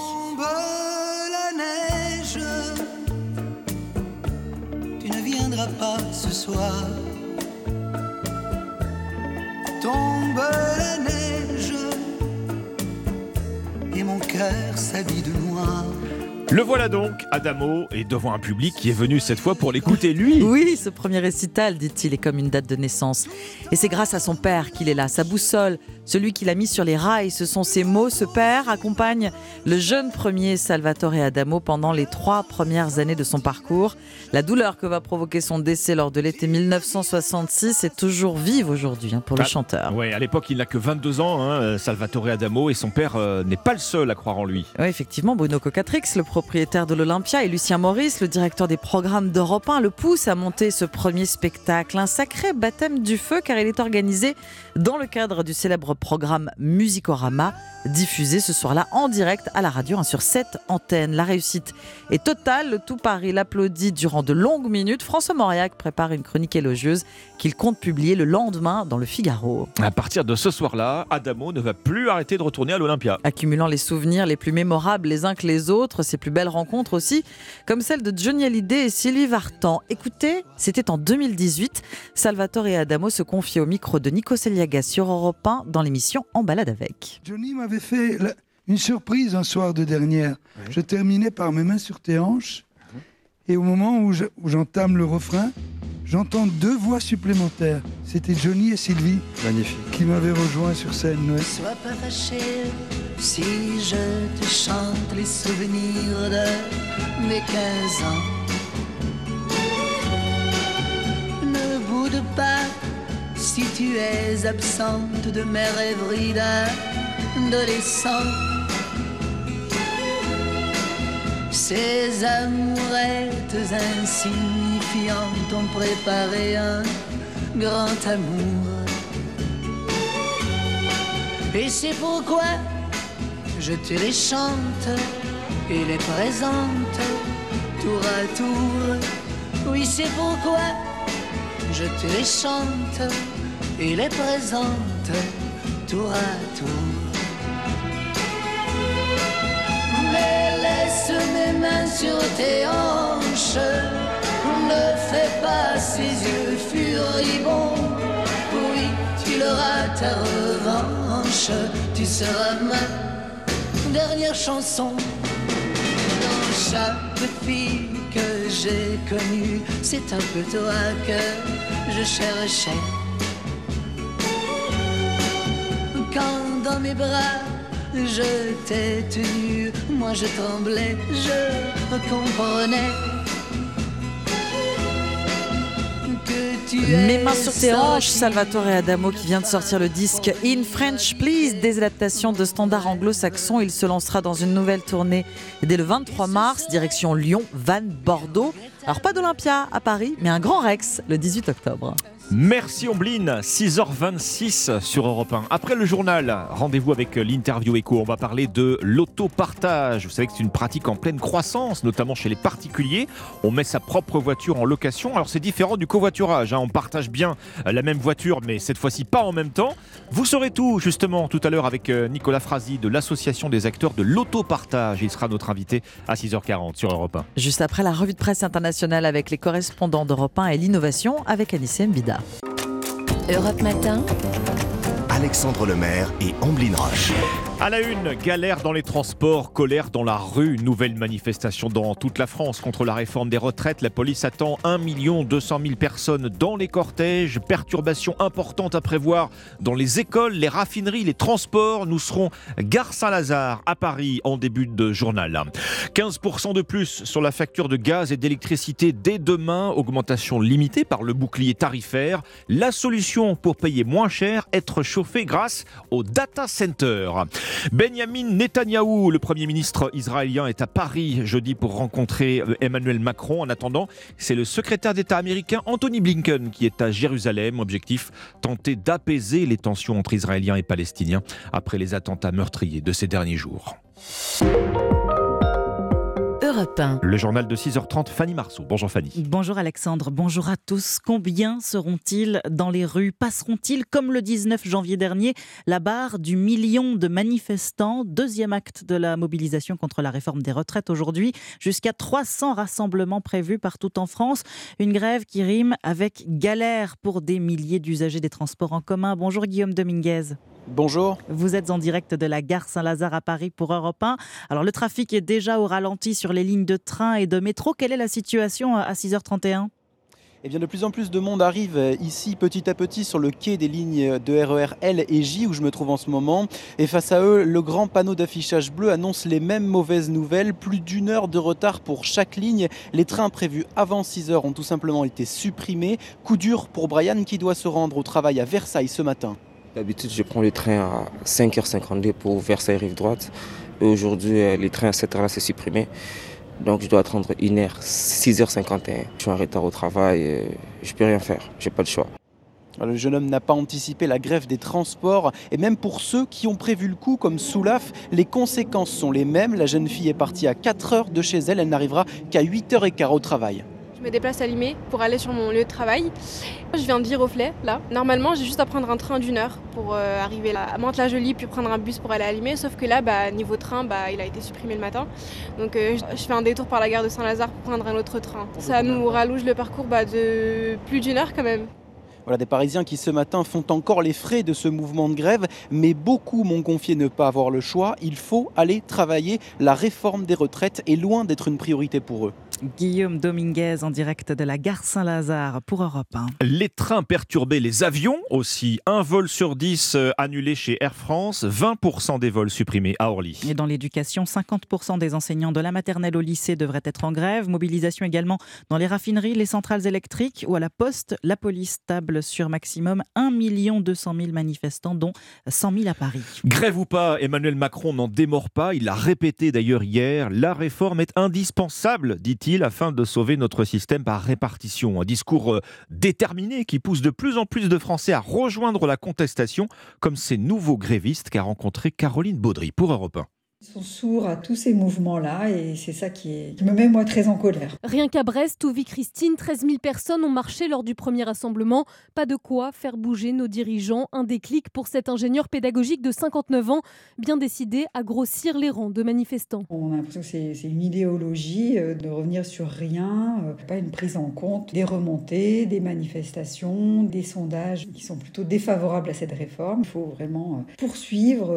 Tombe la neige et mon cœur s'habille de noir. Le voilà donc, Adamo, et devant un public qui est venu cette fois pour l'écouter lui. Oui, ce premier récital, dit-il, est comme une date de naissance. Et c'est grâce à son père qu'il est là, sa boussole, celui qui l'a mis sur les rails. Ce sont ses mots. Ce père accompagne le jeune premier Salvatore Adamo pendant les trois premières années de son parcours. La douleur que va provoquer son décès lors de l'été 1966 est toujours vive aujourd'hui hein, pour le Ah, chanteur. Ouais, à l'époque, il n'a que 22 ans, hein, Salvatore Adamo, et son père euh, n'est pas le seul à croire en lui. Oui, effectivement, Bruno Cocatrix, le propriétaire de l'Olympia, et Lucien Maurice, le directeur des programmes d'Europe 1, le poussent à monter ce premier spectacle. Un sacré baptême du feu, car il est organisé dans le cadre du célèbre programme Musicorama, diffusé ce soir-là en direct à la radio hein, sur cette antenne. La réussite est totale, le tout Paris l'applaudit durant de longues minutes. François Mauriac prépare une chronique élogieuse qu'il compte publier le lendemain dans le Figaro. À partir de ce soir-là, Adamo ne va plus arrêter de retourner à l'Olympia. accumulant les souvenirs les plus mémorables les uns que les autres, ses plus belles rencontres aussi, comme celle de Johnny Hallyday et Sylvie Vartan. Écoutez, c'était en 2018, Salvatore et Adamo se confiaient au micro de Nico Seliaga sur Europe 1 dans l'émission En balade avec. Johnny m'avait fait la- une surprise un soir de dernière. Je terminais par mes mains sur tes hanches. Et au moment où je- où j'entame le refrain, j'entends deux voix supplémentaires. C'était Johnny et Sylvie. Magnifique. Qui m'avaient rejoint sur scène. ouais. Sois pas fâché si je te chante les souvenirs de mes 15 ans. Ne boude pas si tu es absente de mes rêveries d'adolescent. Ces amourettes insignifiantes ont préparé un grand amour. Et c'est pourquoi je te les chante et les présente tour à tour. Oui, c'est pourquoi je te les chante et les présente tour à tour. Mais laisse mes mains sur tes hanches, ne fais pas ces yeux furibonds. Oui, tu l'auras ta revanche, tu seras ma dernière chanson. Dans chaque fille que j'ai connue, c'est un peu toi que je cherchais. Quand dans mes bras je t'ai tenu, moi je tremblais, je comprenais Mes es mains sur tes hanches. Salvatore Adamo qui vient de sortir le disque In French Please, des adaptations de standards anglo-saxons. Il se lancera dans une nouvelle tournée dès le 23 mars, direction Lyon, Vannes, Bordeaux. Alors pas d'Olympia à Paris, mais un grand Rex le 18 octobre. Merci Ombline, 6h26 sur Europe 1. Après le journal, rendez-vous avec l'interview écho. On va parler de l'autopartage. Vous savez que c'est une pratique en pleine croissance, notamment chez les particuliers. On met sa propre voiture en location. Alors c'est différent du covoiturage. hein. On partage bien la même voiture, mais cette fois-ci pas en même temps. Vous saurez tout justement tout à l'heure avec euh, Nicolas Frasi de l'Association des acteurs de l'autopartage. Il sera notre invité à 6h40 sur Europe 1. Juste après la revue de presse internationale avec les correspondants d'Europe 1 et l'innovation avec Anissé Mbida. Europe Matin, Alexandre Lemaire et Amblin Roche. À la une, galère dans les transports, colère dans la rue, nouvelle manifestation dans toute la France contre la réforme des retraites. La police attend 1 200 000 personnes dans les cortèges, perturbations importantes à prévoir dans les écoles, les raffineries, les transports. Nous serons gare Saint-Lazare à Paris en début de journal. 15% de plus sur la facture de gaz et d'électricité dès demain, augmentation limitée par le bouclier tarifaire. La solution pour payer moins cher, être chauffé grâce au data center. Benjamin Netanyahou, le Premier ministre israélien, est à Paris jeudi pour rencontrer euh, Emmanuel Macron. En attendant, c'est le secrétaire d'État américain Anthony Blinken qui est à Jérusalem. Objectif, tenter d'apaiser les tensions entre Israéliens et Palestiniens après les attentats meurtriers de ces derniers jours. Europe 1. Le journal de 6h30, Fanny Marceau. Bonjour Fanny. Bonjour Alexandre, bonjour à tous. Combien seront-ils dans les rues? Passeront-ils, comme le 19 janvier dernier, la barre du million de manifestants? Deuxième acte de la mobilisation contre la réforme des retraites aujourd'hui. Jusqu'à 300 rassemblements prévus partout en France. Une grève qui rime avec galère pour des milliers d'usagers des transports en commun. Bonjour Guillaume Dominguez. Bonjour. Vous êtes en direct de la gare Saint-Lazare à Paris pour Europe 1. Alors le trafic est déjà au ralenti sur les lignes de train et de métro. Quelle est la situation à 6h31 Eh bien, de plus en plus de monde arrive euh, ici petit à petit sur le quai des lignes de RER L et J où je me trouve en ce moment. Et face à eux, le grand panneau d'affichage bleu annonce les mêmes mauvaises nouvelles. Plus d'une heure de retard pour chaque ligne. Les trains prévus avant 6 heures ont tout simplement été supprimés. Coup dur pour Brian qui doit se rendre au travail à Versailles ce matin. D'habitude, je prends le train à 5h52 pour Versailles rive droite. Aujourd'hui, euh, les trains à cette heure-là, c'est supprimé. Donc, je dois attendre une heure, 6h51. Je suis en retard au travail, je peux rien faire, j'ai pas le choix. Le jeune homme n'a pas anticipé la grève des transports et même pour ceux qui ont prévu le coup comme Soulaf, les conséquences sont les mêmes. La jeune fille est partie à 4 heures de chez elle, elle n'arrivera qu'à 8h15 au travail. Je me déplace à Limay pour aller sur mon lieu de travail. Je viens de Viroflay, là. Normalement, j'ai juste à prendre un train d'une heure pour euh, arriver là, à Mantes-la-Jolie, puis prendre un bus pour aller à Limay. Sauf que là, bah, niveau train, bah, il a été supprimé le matin. Donc euh, je je fais un détour par la gare de Saint-Lazare pour prendre un autre train. Ça nous rallonge le parcours bah, de plus d'une heure quand même. Voilà des Parisiens qui ce matin font encore les frais de ce mouvement de grève, mais beaucoup m'ont confié ne pas avoir le choix. Il faut aller travailler. La réforme des retraites est loin d'être une priorité pour eux. Guillaume Dominguez en direct de la gare Saint-Lazare pour Europe 1. Les trains perturbés, les avions aussi. Un vol sur 10 euh, annulé chez Air France, 20% des vols supprimés à Orly. Et dans l'éducation, 50% des enseignants de la maternelle au lycée devraient être en grève. Mobilisation également dans les raffineries, les centrales électriques ou à la poste. La police table sur maximum 1 200 000 manifestants, dont 100 000 à Paris. Grève ou pas, Emmanuel Macron n'en démord pas. Il l'a répété d'ailleurs hier. La réforme est indispensable, dit-il, afin de sauver notre système par répartition. Un discours euh, déterminé qui pousse de plus en plus de Français à rejoindre la contestation, comme ces nouveaux grévistes qu'a rencontré Caroline Baudry pour Europe 1. Ils sont sourds à tous ces mouvements-là et c'est ça qui, est- qui me met moi très en colère. Rien qu'à Brest, où vit Christine, 13 000 personnes ont marché lors du premier rassemblement. Pas de quoi faire bouger nos dirigeants. Un déclic pour cet ingénieur pédagogique de 59 ans, bien décidé à grossir les rangs de manifestants. On a l'impression que c'est c'est une idéologie euh, de revenir sur rien, euh, pas une prise en compte des remontées, des manifestations, des sondages qui sont plutôt défavorables à cette réforme. Il faut vraiment euh, poursuivre,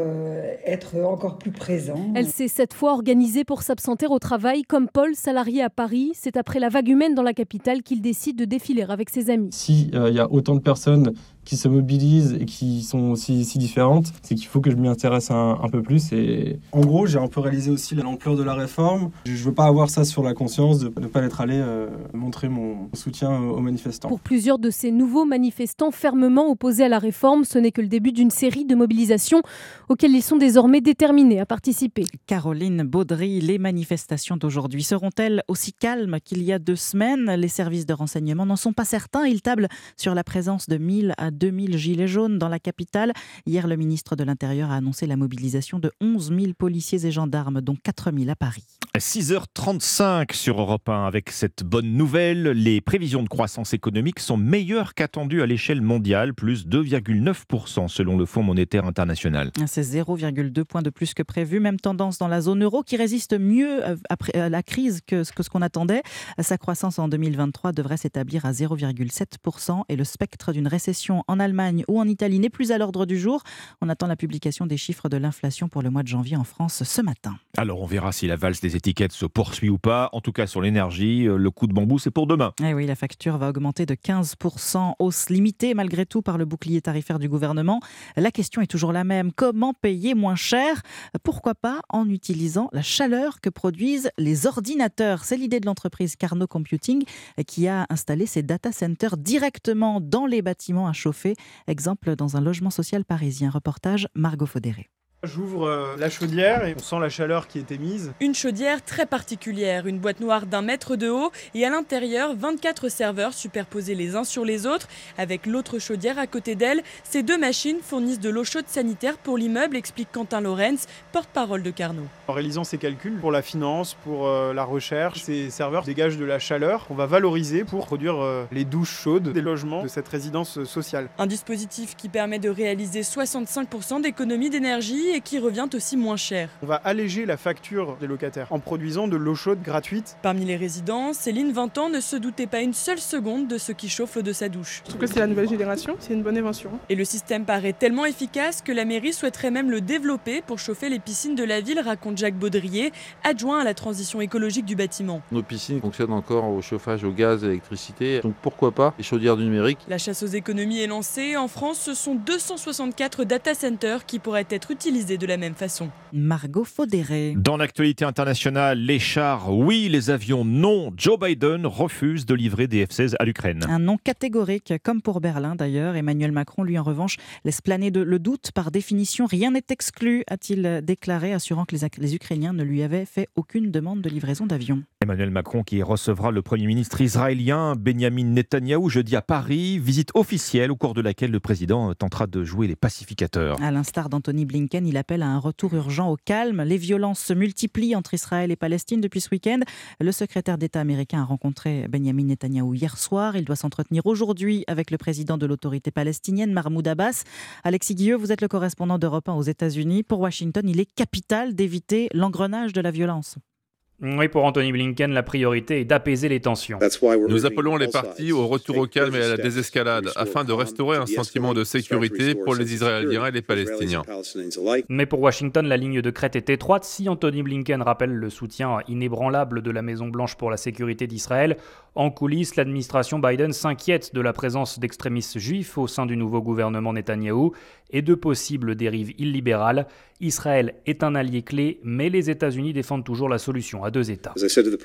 être encore plus présent. Elle s'est cette fois organisée pour s'absenter au travail, comme Paul, salarié à Paris. C'est après la vague humaine dans la capitale qu'il décide de défiler avec ses amis. S'il y a autant de personnes qui se mobilisent et qui sont aussi si différentes, c'est qu'il faut que je m'y intéresse un, un, peu plus. Et en gros, j'ai un peu réalisé aussi l'ampleur de la réforme. Je ne veux pas avoir ça sur la conscience de ne pas être allé euh, montrer mon soutien aux manifestants. Pour plusieurs de ces nouveaux manifestants fermement opposés à la réforme, ce n'est que le début d'une série de mobilisations auxquelles ils sont désormais déterminés à participer. Caroline Baudry, les manifestations d'aujourd'hui seront-elles aussi calmes qu'il y a deux semaines? Les services de renseignement n'en sont pas certains. Ils tablent sur la présence de 1000 à 2000 gilets jaunes dans la capitale. Hier, le ministre de l'Intérieur a annoncé la mobilisation de 11 000 policiers et gendarmes, dont 4 000 à Paris. 6h35 sur Europe 1 avec cette bonne nouvelle. Les prévisions de croissance économique sont meilleures qu'attendues à l'échelle mondiale, plus 2,9% selon le Fonds monétaire international. C'est 0,2 points de plus que prévu. Même tendance dans la zone euro qui résiste mieux après la crise que ce qu'on attendait. Sa croissance en 2023 devrait s'établir à 0,7% et le spectre d'une récession en Allemagne ou en Italie n'est plus à l'ordre du jour. On attend la publication des chiffres de l'inflation pour le mois de janvier en France ce matin. Alors on verra si la valse des étiquettes se poursuit ou pas. En tout cas sur l'énergie, euh, le coup de bambou c'est pour demain. Eh oui, la facture va augmenter de 15%, hausse limitée malgré tout par le bouclier tarifaire du gouvernement. La question est toujours la même, comment payer moins cher? Pourquoi pas en utilisant la chaleur que produisent les ordinateurs? C'est l'idée de l'entreprise Carnot Computing qui a installé ses data centers directement dans les bâtiments à chauffer. Exemple dans un logement social parisien. Reportage Margot Faudéré. J'ouvre euh, la chaudière et on sent la chaleur qui est émise. Une chaudière très particulière, une boîte noire d'un mètre de haut et à l'intérieur 24 serveurs superposés les uns sur les autres avec l'autre chaudière à côté d'elle. Ces deux machines fournissent de l'eau chaude sanitaire pour l'immeuble, explique Quentin Lorenz, porte-parole de Carnot. En réalisant ces calculs pour la finance, pour euh, la recherche, ces serveurs dégagent de la chaleur qu'on va valoriser pour produire euh, les douches chaudes des logements de cette résidence sociale. Un dispositif qui permet de réaliser 65% d'économie d'énergie et qui revient aussi moins cher. On va alléger la facture des locataires en produisant de l'eau chaude gratuite. Parmi les résidents, Céline 20 ans ne se doutait pas une seule seconde de ce qui chauffe l'eau de sa douche. Je trouve que c'est la nouvelle génération, c'est une bonne invention. Et le système paraît tellement efficace que la mairie souhaiterait même le développer pour chauffer les piscines de la ville, raconte Jacques Baudrier, adjoint à la transition écologique du bâtiment. Nos piscines fonctionnent encore au chauffage au gaz et à l'électricité, donc pourquoi pas les chaudières du numérique La chasse aux économies est lancée. En France, ce sont 264 data centers qui pourraient être utilisés de la même façon. Margot Faudéré. Dans l'actualité internationale, les chars, oui, les avions, non. Joe Biden refuse de livrer des F-16 à l'Ukraine. Un non catégorique, comme pour Berlin d'ailleurs. Emmanuel Macron, lui, en revanche, laisse planer de, le doute. Par définition, rien n'est exclu, a-t-il déclaré, assurant que les, les Ukrainiens ne lui avaient fait aucune demande de livraison d'avions. Emmanuel Macron qui recevra le Premier ministre israélien Benjamin Netanyahou jeudi à Paris, visite officielle au cours de laquelle le président tentera de jouer les pacificateurs. À l'instar d'Anthony Blinken, il appelle à un retour urgent au calme. Les violences se multiplient entre Israël et Palestine depuis ce week-end. Le secrétaire d'État américain a rencontré Benjamin Netanyahou hier soir. Il doit s'entretenir aujourd'hui avec le président de l'autorité palestinienne, Mahmoud Abbas. Alexis Guilleux, vous êtes le correspondant d'Europe 1 aux États-Unis. Pour Washington, il est capital d'éviter l'engrenage de la violence. Oui, pour Anthony Blinken, la priorité est d'apaiser les tensions. Nous appelons les partis au retour au calme et à la désescalade afin de restaurer un sentiment de sécurité pour les Israéliens et les Palestiniens. Mais pour Washington, la ligne de crête est étroite. Si Anthony Blinken rappelle le soutien inébranlable de la Maison-Blanche pour la sécurité d'Israël, en coulisses, l'administration Biden s'inquiète de la présence d'extrémistes juifs au sein du nouveau gouvernement Netanyahou et de possibles dérives illibérales. Israël est un allié clé, mais les États-Unis défendent toujours la solution à deux États.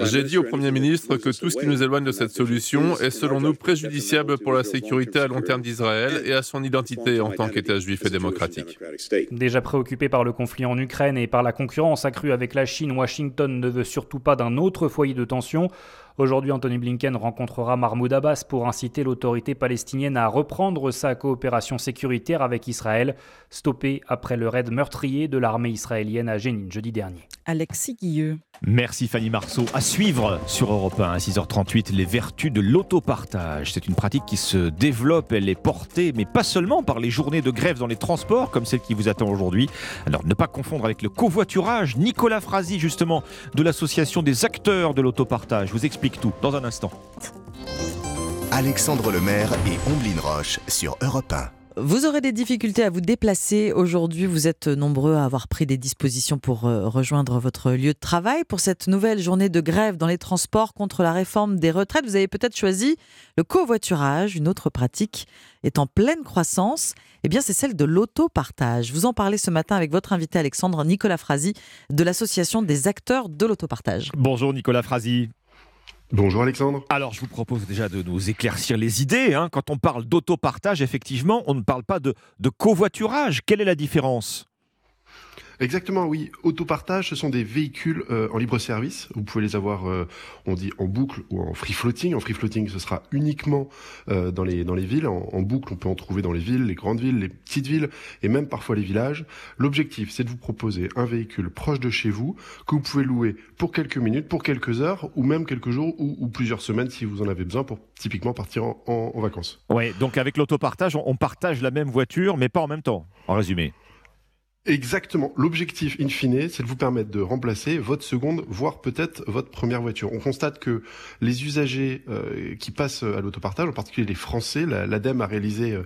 J'ai dit au Premier ministre que tout ce qui nous éloigne de cette solution est selon nous préjudiciable pour la sécurité à long terme d'Israël et à son identité en tant qu'État juif et démocratique. Déjà préoccupé par le conflit en Ukraine et par la concurrence accrue avec la Chine, Washington ne veut surtout pas d'un autre foyer de tension. Aujourd'hui, Anthony Blinken rencontrera Mahmoud Abbas pour inciter l'autorité palestinienne à reprendre sa coopération sécuritaire avec Israël, stoppée après le raid meurtrier de l'armée israélienne à Jénine jeudi dernier. Alexis Guilleux. Merci Fanny Marceau. À suivre sur Europe 1 à 6h38, les vertus de l'autopartage. C'est une pratique qui se développe, elle est portée, mais pas seulement par les journées de grève dans les transports, comme celle qui vous attend aujourd'hui. Alors ne pas confondre avec le covoiturage. Nicolas Frasi, justement, de l'association des acteurs de l'autopartage, vous explique tout dans un instant. Alexandre Lemaire et Omblin Roche sur Europe 1. Vous aurez des difficultés à vous déplacer aujourd'hui. Vous êtes nombreux à avoir pris des dispositions pour euh, rejoindre votre lieu de travail. Pour cette nouvelle journée de grève dans les transports contre la réforme des retraites, vous avez peut-être choisi le covoiturage. Une autre pratique est en pleine croissance. Eh bien, c'est celle de l'autopartage. Vous en parlez ce matin avec votre invité Alexandre Nicolas Frasi de l'Association des acteurs de l'autopartage. Bonjour Nicolas Frasi. Bonjour Alexandre. Alors je vous propose déjà de nous éclaircir les idées. hein. Quand on parle d'autopartage, effectivement, on ne parle pas de, de covoiturage. Quelle est la différence? Exactement, oui. Autopartage, ce sont des véhicules euh, en libre service. Vous pouvez les avoir, euh, on dit en boucle ou en free floating. En free floating, ce sera uniquement euh, dans les dans les villes. En, boucle, on peut en trouver dans les villes, les grandes villes, les petites villes et même parfois les villages. L'objectif, c'est de vous proposer un véhicule proche de chez vous que vous pouvez louer pour quelques minutes, pour quelques heures ou même quelques jours ou, plusieurs semaines si vous en avez besoin pour typiquement partir en, en- en vacances. Ouais, donc avec l'autopartage, on, on partage la même voiture, mais pas en même temps, en résumé. Exactement. L'objectif, in fine, c'est de vous permettre de remplacer votre seconde, voire peut-être votre première voiture. On constate que les usagers euh, qui passent à l'autopartage, en particulier les Français, la- l'ADEME a réalisé euh,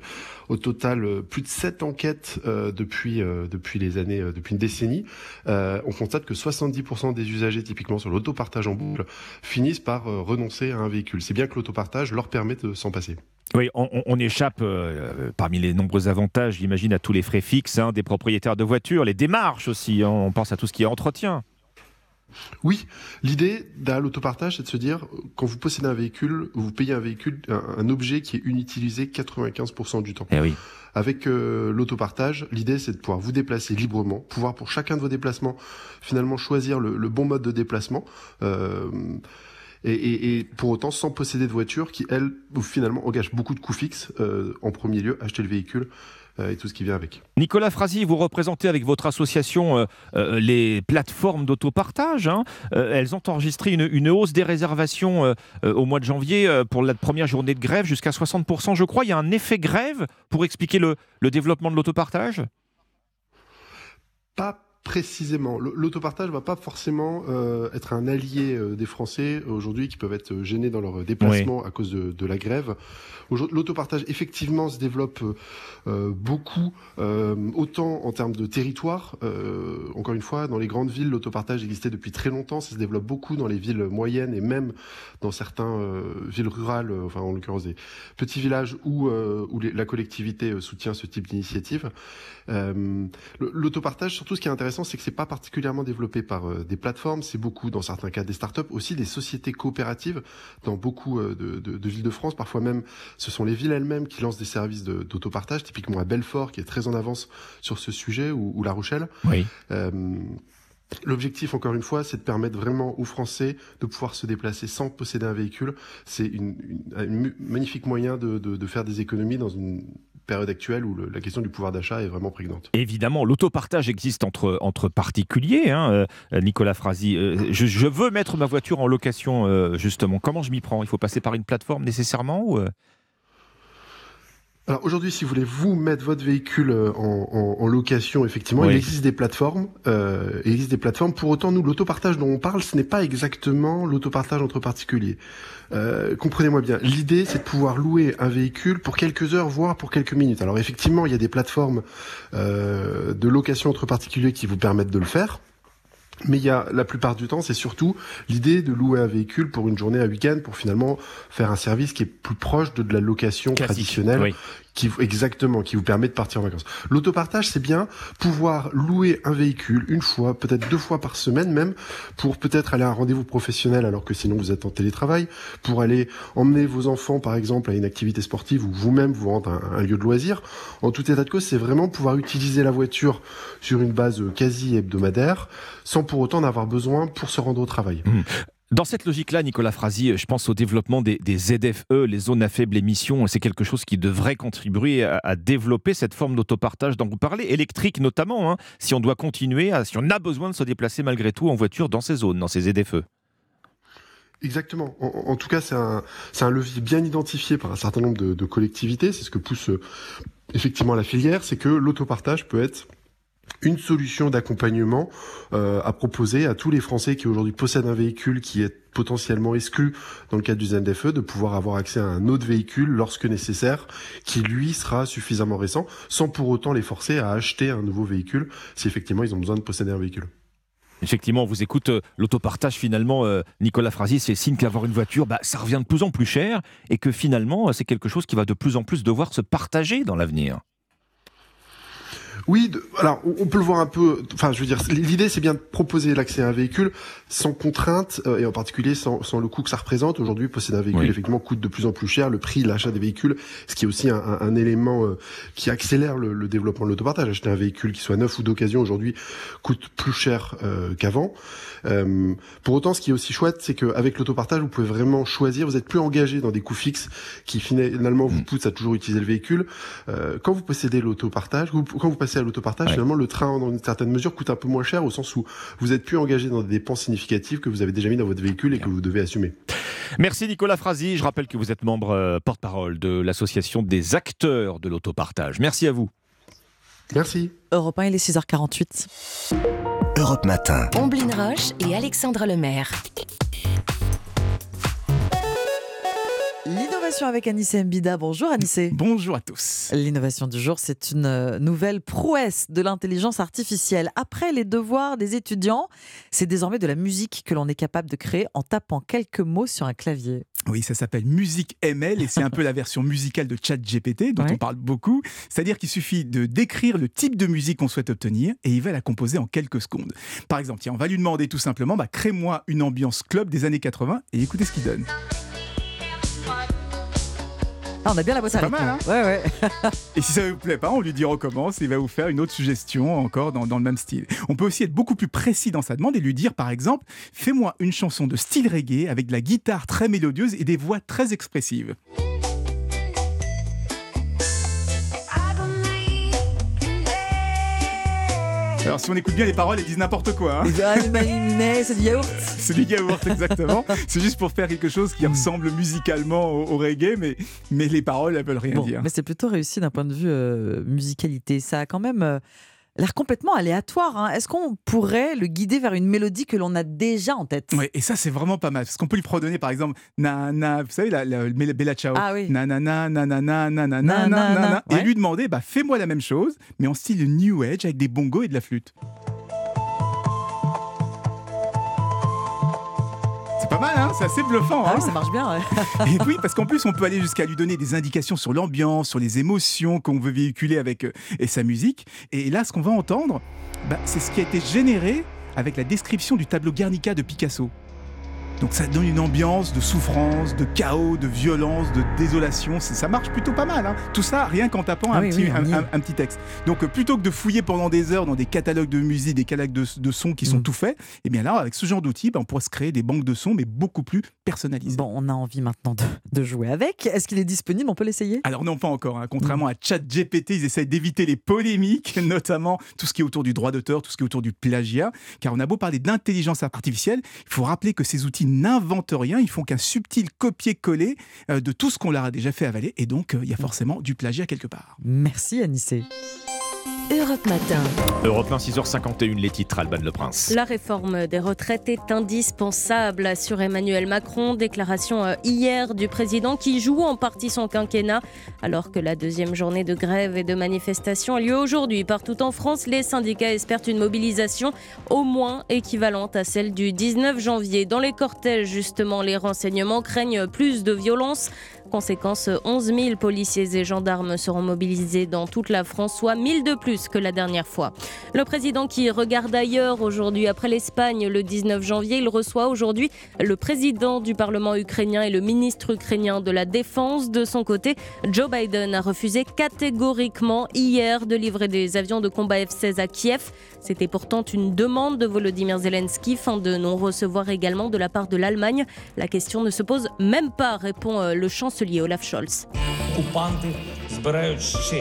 au total euh, plus de sept enquêtes euh, depuis euh, depuis les années, euh, depuis une décennie. Euh, on constate que 70% des usagers, typiquement sur l'autopartage en boucle, finissent par euh, renoncer à un véhicule. C'est bien que l'autopartage leur permet de s'en passer. Oui, on, échappe, euh, parmi les nombreux avantages, j'imagine, à tous les frais fixes hein, des propriétaires de voitures, les démarches aussi. hein. on pense à tout ce qui est entretien. Oui, l'idée derrière l'autopartage, c'est de se dire, euh, quand vous possédez un véhicule, vous payez un véhicule, un, un objet qui est inutilisé 95% du temps. Eh oui. Avec euh, l'autopartage, l'idée c'est de pouvoir vous déplacer librement, pouvoir pour chacun de vos déplacements finalement choisir le, le bon mode de déplacement. euh, et, et- et pour autant sans posséder de voiture qui, elle, finalement engage beaucoup de coûts fixes. euh, en premier lieu, acheter le véhicule euh, et tout ce qui vient avec. Nicolas Frasi, vous représentez avec votre association euh, euh, les plateformes d'autopartage. hein. Euh, elles ont enregistré une, une hausse des réservations au mois de janvier pour la première journée de grève jusqu'à 60%. Je crois il y a un effet grève pour expliquer le, le développement de l'autopartage Pas précisément. L'autopartage va pas forcément euh, être un allié euh, des Français aujourd'hui qui peuvent être gênés dans leur déplacement à cause de, de la grève. L'autopartage effectivement se développe euh, euh, beaucoup, euh, autant en termes de territoire. euh, encore une fois, dans les grandes villes, l'autopartage existait depuis très longtemps. Ça se développe beaucoup dans les villes moyennes et même dans certains euh, villes rurales, euh, enfin en l'occurrence des petits villages où, euh, où les- la collectivité euh, soutient ce type d'initiative. Euh, L'autopartage, surtout, ce qui est intéressant, c'est que c'est pas particulièrement développé par euh, des plateformes. C'est beaucoup, dans certains cas, des startups, aussi des sociétés coopératives dans beaucoup euh, de, de- de villes de France. Parfois même, ce sont les villes elles-mêmes qui lancent des services de- d'autopartage. Typiquement à Belfort, qui est très en avance sur ce sujet, ou, ou La Rochelle. Oui. L'objectif, encore une fois, c'est de permettre vraiment aux Français de pouvoir se déplacer sans posséder un véhicule. C'est un magnifique moyen de, faire des économies dans une période actuelle où la question du pouvoir d'achat est vraiment prégnante. Évidemment, l'autopartage existe entre, particuliers, hein, euh, Nicolas Frasi. Euh, je, veux mettre ma voiture en location, euh, justement. Comment je m'y prends? Il faut passer par une plateforme nécessairement Alors aujourd'hui, si vous voulez vous mettre votre véhicule euh, en, en- en location, effectivement, Oui. il existe des plateformes. Euh, il existe des plateformes. Pour autant, nous, l'autopartage dont on parle, ce n'est pas exactement l'autopartage entre particuliers. Euh, Comprenez-moi bien. L'idée, c'est de pouvoir louer un véhicule pour quelques heures, voire pour quelques minutes. Alors effectivement, il y a des plateformes euh, de location entre particuliers qui vous permettent de le faire. Mais il y a la plupart du temps, c'est surtout l'idée de louer un véhicule pour une journée, un week-end, pour finalement faire un service qui est plus proche de, de la location Classique, traditionnelle, oui. Qui exactement, qui vous permet de partir en vacances. L'autopartage, c'est bien pouvoir louer un véhicule une fois, peut-être deux fois par semaine même, pour peut-être aller à un rendez-vous professionnel alors que sinon vous êtes en télétravail, pour aller emmener vos enfants par exemple à une activité sportive ou vous-même vous rendre à un, lieu de loisir. En tout état de cause, c'est vraiment pouvoir utiliser la voiture sur une base euh, quasi hebdomadaire, sans pour autant en avoir besoin pour se rendre au travail. Dans cette logique-là, Nicolas Frasi, je pense au développement des, ZFE, les zones à faible émission. C'est quelque chose qui devrait contribuer à, développer cette forme d'autopartage dont vous parlez, électrique notamment, hein, si on doit continuer, à, si on a besoin de se déplacer malgré tout en voiture dans ces zones, dans ces ZFE. Exactement. En, tout cas, c'est un, levier bien identifié par un certain nombre de, de collectivités. C'est ce que pousse euh, effectivement la filière, c'est que l'autopartage peut être une solution d'accompagnement euh, à proposer à tous les Français qui aujourd'hui possèdent un véhicule qui est potentiellement exclu dans le cadre du ZFE de pouvoir avoir accès à un autre véhicule lorsque nécessaire, qui lui sera suffisamment récent, sans pour autant les forcer à acheter un nouveau véhicule si effectivement ils ont besoin de posséder un véhicule. Effectivement, on vous écoute euh, l'autopartage finalement, euh, Nicolas Frasi, c'est signe qu'avoir une voiture, bah, ça revient de plus en plus cher et que finalement, c'est quelque chose qui va de plus en plus devoir se partager dans l'avenir. Oui, alors on peut le voir un peu. Enfin, je veux dire, l'idée c'est bien de proposer l'accès à un véhicule sans contrainte euh, et en particulier sans, sans, le coût que ça représente. Aujourd'hui, posséder un véhicule effectivement coûte de plus en plus cher. Le prix de l'achat des véhicules, ce qui est aussi un, un, élément euh, qui accélère le, le développement de l'autopartage. Acheter un véhicule qui soit neuf ou d'occasion aujourd'hui coûte plus cher euh, qu'avant. Euh, pour autant, ce qui est aussi chouette, c'est qu'avec l'autopartage, vous pouvez vraiment choisir. Vous êtes plus engagé dans des coûts fixes qui finalement vous mm. poussent à toujours utiliser le véhicule. quand vous possédez l'autopartage, quand vous passez à l'autopartage, finalement, le train, dans une certaine mesure, coûte un peu moins cher au sens où vous êtes plus engagé dans des dépenses significatives que vous avez déjà mis dans votre véhicule et que vous devez assumer. Merci Nicolas Frasi. Je rappelle que vous êtes membre euh, porte-parole de l'association des acteurs de l'autopartage. Merci à vous. Merci. Europe 1, il est 6h48. Europe Matin. Omblin Roche et Alexandre Lemaire. L'innovation avec Anissé Mbida. Bonjour Anissé. Bonjour à tous. L'innovation du jour, c'est une euh, nouvelle prouesse de l'intelligence artificielle. Après les devoirs des étudiants, c'est désormais de la musique que l'on est capable de créer en tapant quelques mots sur un clavier. Oui, ça s'appelle Musique ML et c'est un peu la version musicale de ChatGPT dont on parle beaucoup. C'est-à-dire qu'il suffit de décrire le type de musique qu'on souhaite obtenir et il va la composer en quelques secondes. Par exemple, tiens, on va lui demander tout simplement, bah, crée-moi une ambiance club des années 80 et écoutez ce qu'il donne. Ah, on a bien la boîte pas mal, hein Ouais, ouais. Et si ça vous plaît pas, on lui dit recommence et il va vous faire une autre suggestion encore dans, dans, le même style. On peut aussi être beaucoup plus précis dans sa demande et lui dire par exemple Fais-moi une chanson de style reggae avec de la guitare très mélodieuse et des voix très expressives. Alors si on écoute bien les paroles, elles disent n'importe quoi. Hein. c'est du yaourt. c'est du yaourt, exactement. c'est juste pour faire quelque chose qui ressemble musicalement au, reggae, mais, mais les paroles, elles veulent rien dire. Mais c'est plutôt réussi d'un point de vue euh, musicalité. Ça a quand même... Euh, l'air complètement aléatoire. Hein. Est-ce qu'on pourrait le guider vers une mélodie que l'on a déjà en tête Oui, et ça, c'est vraiment pas mal. Parce qu'on peut lui prodonner, par exemple, na, na, vous savez, la, la, Bella Ciao. Ah oui. Na, na, na, na, na, na, na, na, na, na, Et lui demander, bah, fais-moi la même chose, mais en style New Age avec des bongos et de la flûte. Pas mal, hein c'est assez bluffant. Ah hein oui, ça marche bien. et oui, parce qu'en plus, on peut aller jusqu'à lui donner des indications sur l'ambiance, sur les émotions qu'on veut véhiculer avec euh, et sa musique. Et là, ce qu'on va entendre, bah, c'est ce qui a été généré avec la description du tableau Guernica de Picasso. Donc ça donne une ambiance de souffrance, de chaos, de violence, de désolation. Ça marche plutôt pas mal. Hein. Tout ça rien qu'en tapant ah un, petit, un, petit, texte. Donc euh, plutôt que de fouiller pendant des heures dans des catalogues de musique, des catalogues de, sons qui sont mm. tout faits, et eh bien là, avec ce genre d'outils, ben, on pourrait se créer des banques de sons, mais beaucoup plus personnalisées. Bon, on a envie maintenant de, jouer avec. Est-ce qu'il est disponible? On peut l'essayer? Alors non, pas encore. Hein. Contrairement mm. à ChatGPT, ils essayent d'éviter les polémiques, notamment tout ce qui est autour du droit d'auteur, tout ce qui est autour du plagiat. Car on a beau parler d'intelligence artificielle, il faut rappeler que ces outils n'inventent rien, ils font qu'un subtil copier-coller euh, de tout ce qu'on leur a déjà fait avaler, et donc euh, il y a forcément du plagiat quelque part. Merci Anissé. Europe Matin. Europe 1, 6h51, les titres, Alban Le Prince. La réforme des retraites est indispensable, sur Emmanuel Macron. Déclaration euh, hier du président qui joue en partie son quinquennat. Alors que la deuxième journée de grève et de manifestation a lieu aujourd'hui partout en France, les syndicats espèrent une mobilisation au moins équivalente à celle du 19 janvier. Dans les cortèges, justement, les renseignements craignent plus de violence. Conséquence, 11 000 policiers et gendarmes seront mobilisés dans toute la France, soit 1000 de plus que la dernière fois. Le président qui regarde ailleurs aujourd'hui après l'Espagne le 19 janvier, il reçoit aujourd'hui le président du Parlement ukrainien et le ministre ukrainien de la Défense. De son côté, Joe Biden a refusé catégoriquement hier de livrer des avions de combat F-16 à Kiev. C'était pourtant une demande de Volodymyr Zelensky, fin de non-recevoir également de la part de l'Allemagne. La question ne se pose même pas, répond euh, le chancelier Olaf Scholz.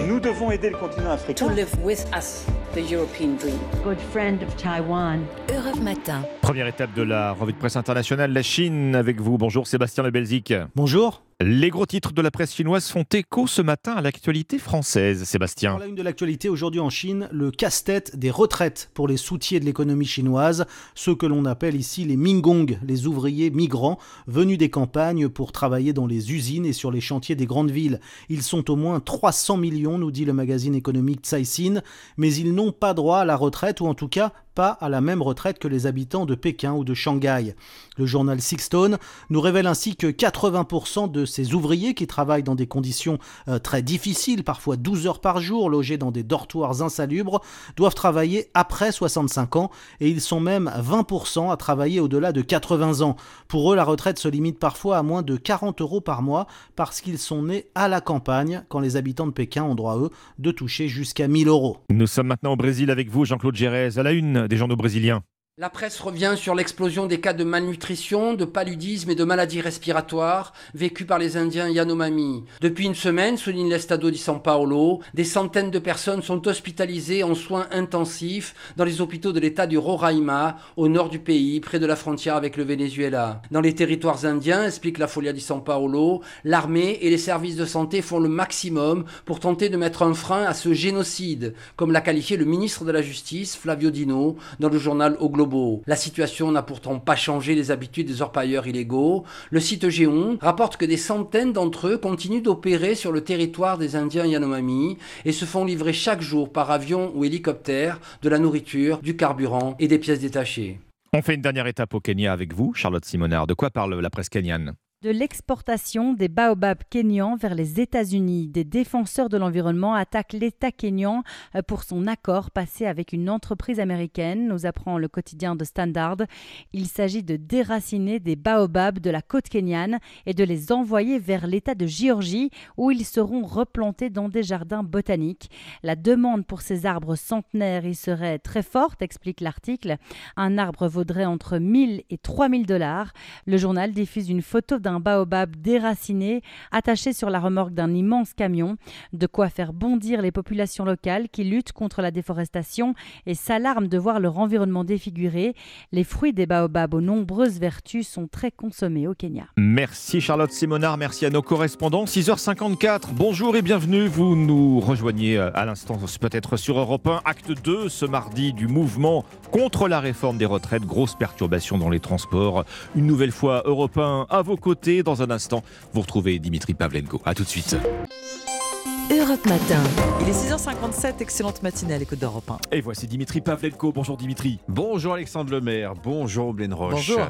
Nous devons aider le continent africain. To live with us the European dream. Good friend of Taiwan. Europe Matin. Première étape de la revue de presse internationale, la Chine avec vous. Bonjour Sébastien Le Belzic. Bonjour. Les gros titres de la presse chinoise font écho ce matin à l'actualité française. Sébastien. Dans la une de l'actualité aujourd'hui en Chine, le casse-tête des retraites pour les soutiers de l'économie chinoise, ceux que l'on appelle ici les Mingong, les ouvriers migrants venus des campagnes pour travailler dans les usines et sur les chantiers des grandes villes. Ils sont au moins 300 millions, nous dit le magazine économique Caixin, mais ils n'ont pas droit à la retraite ou en tout cas pas à la même retraite que les habitants de Pékin ou de Shanghai. Le journal Sixstone nous révèle ainsi que 80% de ces ouvriers qui travaillent dans des conditions euh, très difficiles, parfois 12 heures par jour, logés dans des dortoirs insalubres, doivent travailler après 65 ans et ils sont même 20% à travailler au-delà de 80 ans. Pour eux, la retraite se limite parfois à moins de 40 euros par mois parce qu'ils sont nés à la campagne quand les habitants de Pékin ont droit, eux, de toucher jusqu'à 1000 euros. Nous sommes maintenant au Brésil avec vous, Jean-Claude Gérez, à la une des journaux brésiliens. La presse revient sur l'explosion des cas de malnutrition, de paludisme et de maladies respiratoires vécus par les Indiens Yanomami. Depuis une semaine, souligne l'Estado di São Paulo, des centaines de personnes sont hospitalisées en soins intensifs dans les hôpitaux de l'État du Roraima, au nord du pays, près de la frontière avec le Venezuela. Dans les territoires indiens, explique la Folia di São Paulo, l'armée et les services de santé font le maximum pour tenter de mettre un frein à ce génocide, comme l'a qualifié le ministre de la Justice, Flavio Dino, dans le journal O La situation n'a pourtant pas changé les habitudes des orpailleurs illégaux. Le site Géon rapporte que des centaines d'entre eux continuent d'opérer sur le territoire des Indiens Yanomami et se font livrer chaque jour par avion ou hélicoptère de la nourriture, du carburant et des pièces détachées. On fait une dernière étape au Kenya avec vous, Charlotte Simonard. De quoi parle la presse kenyane? De l'exportation des baobabs kenyans vers les États-Unis. Des défenseurs de l'environnement attaquent l'État kényan euh, pour son accord passé avec une entreprise américaine, nous apprend le quotidien de Standard. Il s'agit de déraciner des baobabs de la côte kenyane et de les envoyer vers l'État de Géorgie où ils seront replantés dans des jardins botaniques. La demande pour ces arbres centenaires y serait très forte, explique l'article. Un arbre vaudrait entre 1000 et 3000 dollars. Le journal diffuse une photo d'un un baobab déraciné attaché sur la remorque d'un immense camion, de quoi faire bondir les populations locales qui luttent contre la déforestation et s'alarment de voir leur environnement défiguré. Les fruits des baobabs aux nombreuses vertus sont très consommés au Kenya. Merci Charlotte Simonard, merci à nos correspondants. 6h54, bonjour et bienvenue. Vous nous rejoignez euh, à l'instant peut-être sur Europe 1, acte 2 ce mardi du mouvement contre la réforme des retraites. Grosse perturbation dans les transports. Une nouvelle fois Europe 1 à vos côtés dans un instant, vous retrouvez Dimitri Pavlenko. A tout de suite. Europe Matin. Il est 6h57, excellente matinée à l'écoute d'Europe 1. Et voici Dimitri Pavlenko. Bonjour Dimitri. Bonjour Alexandre Lemaire. Bonjour Blen Roche. Bonjour.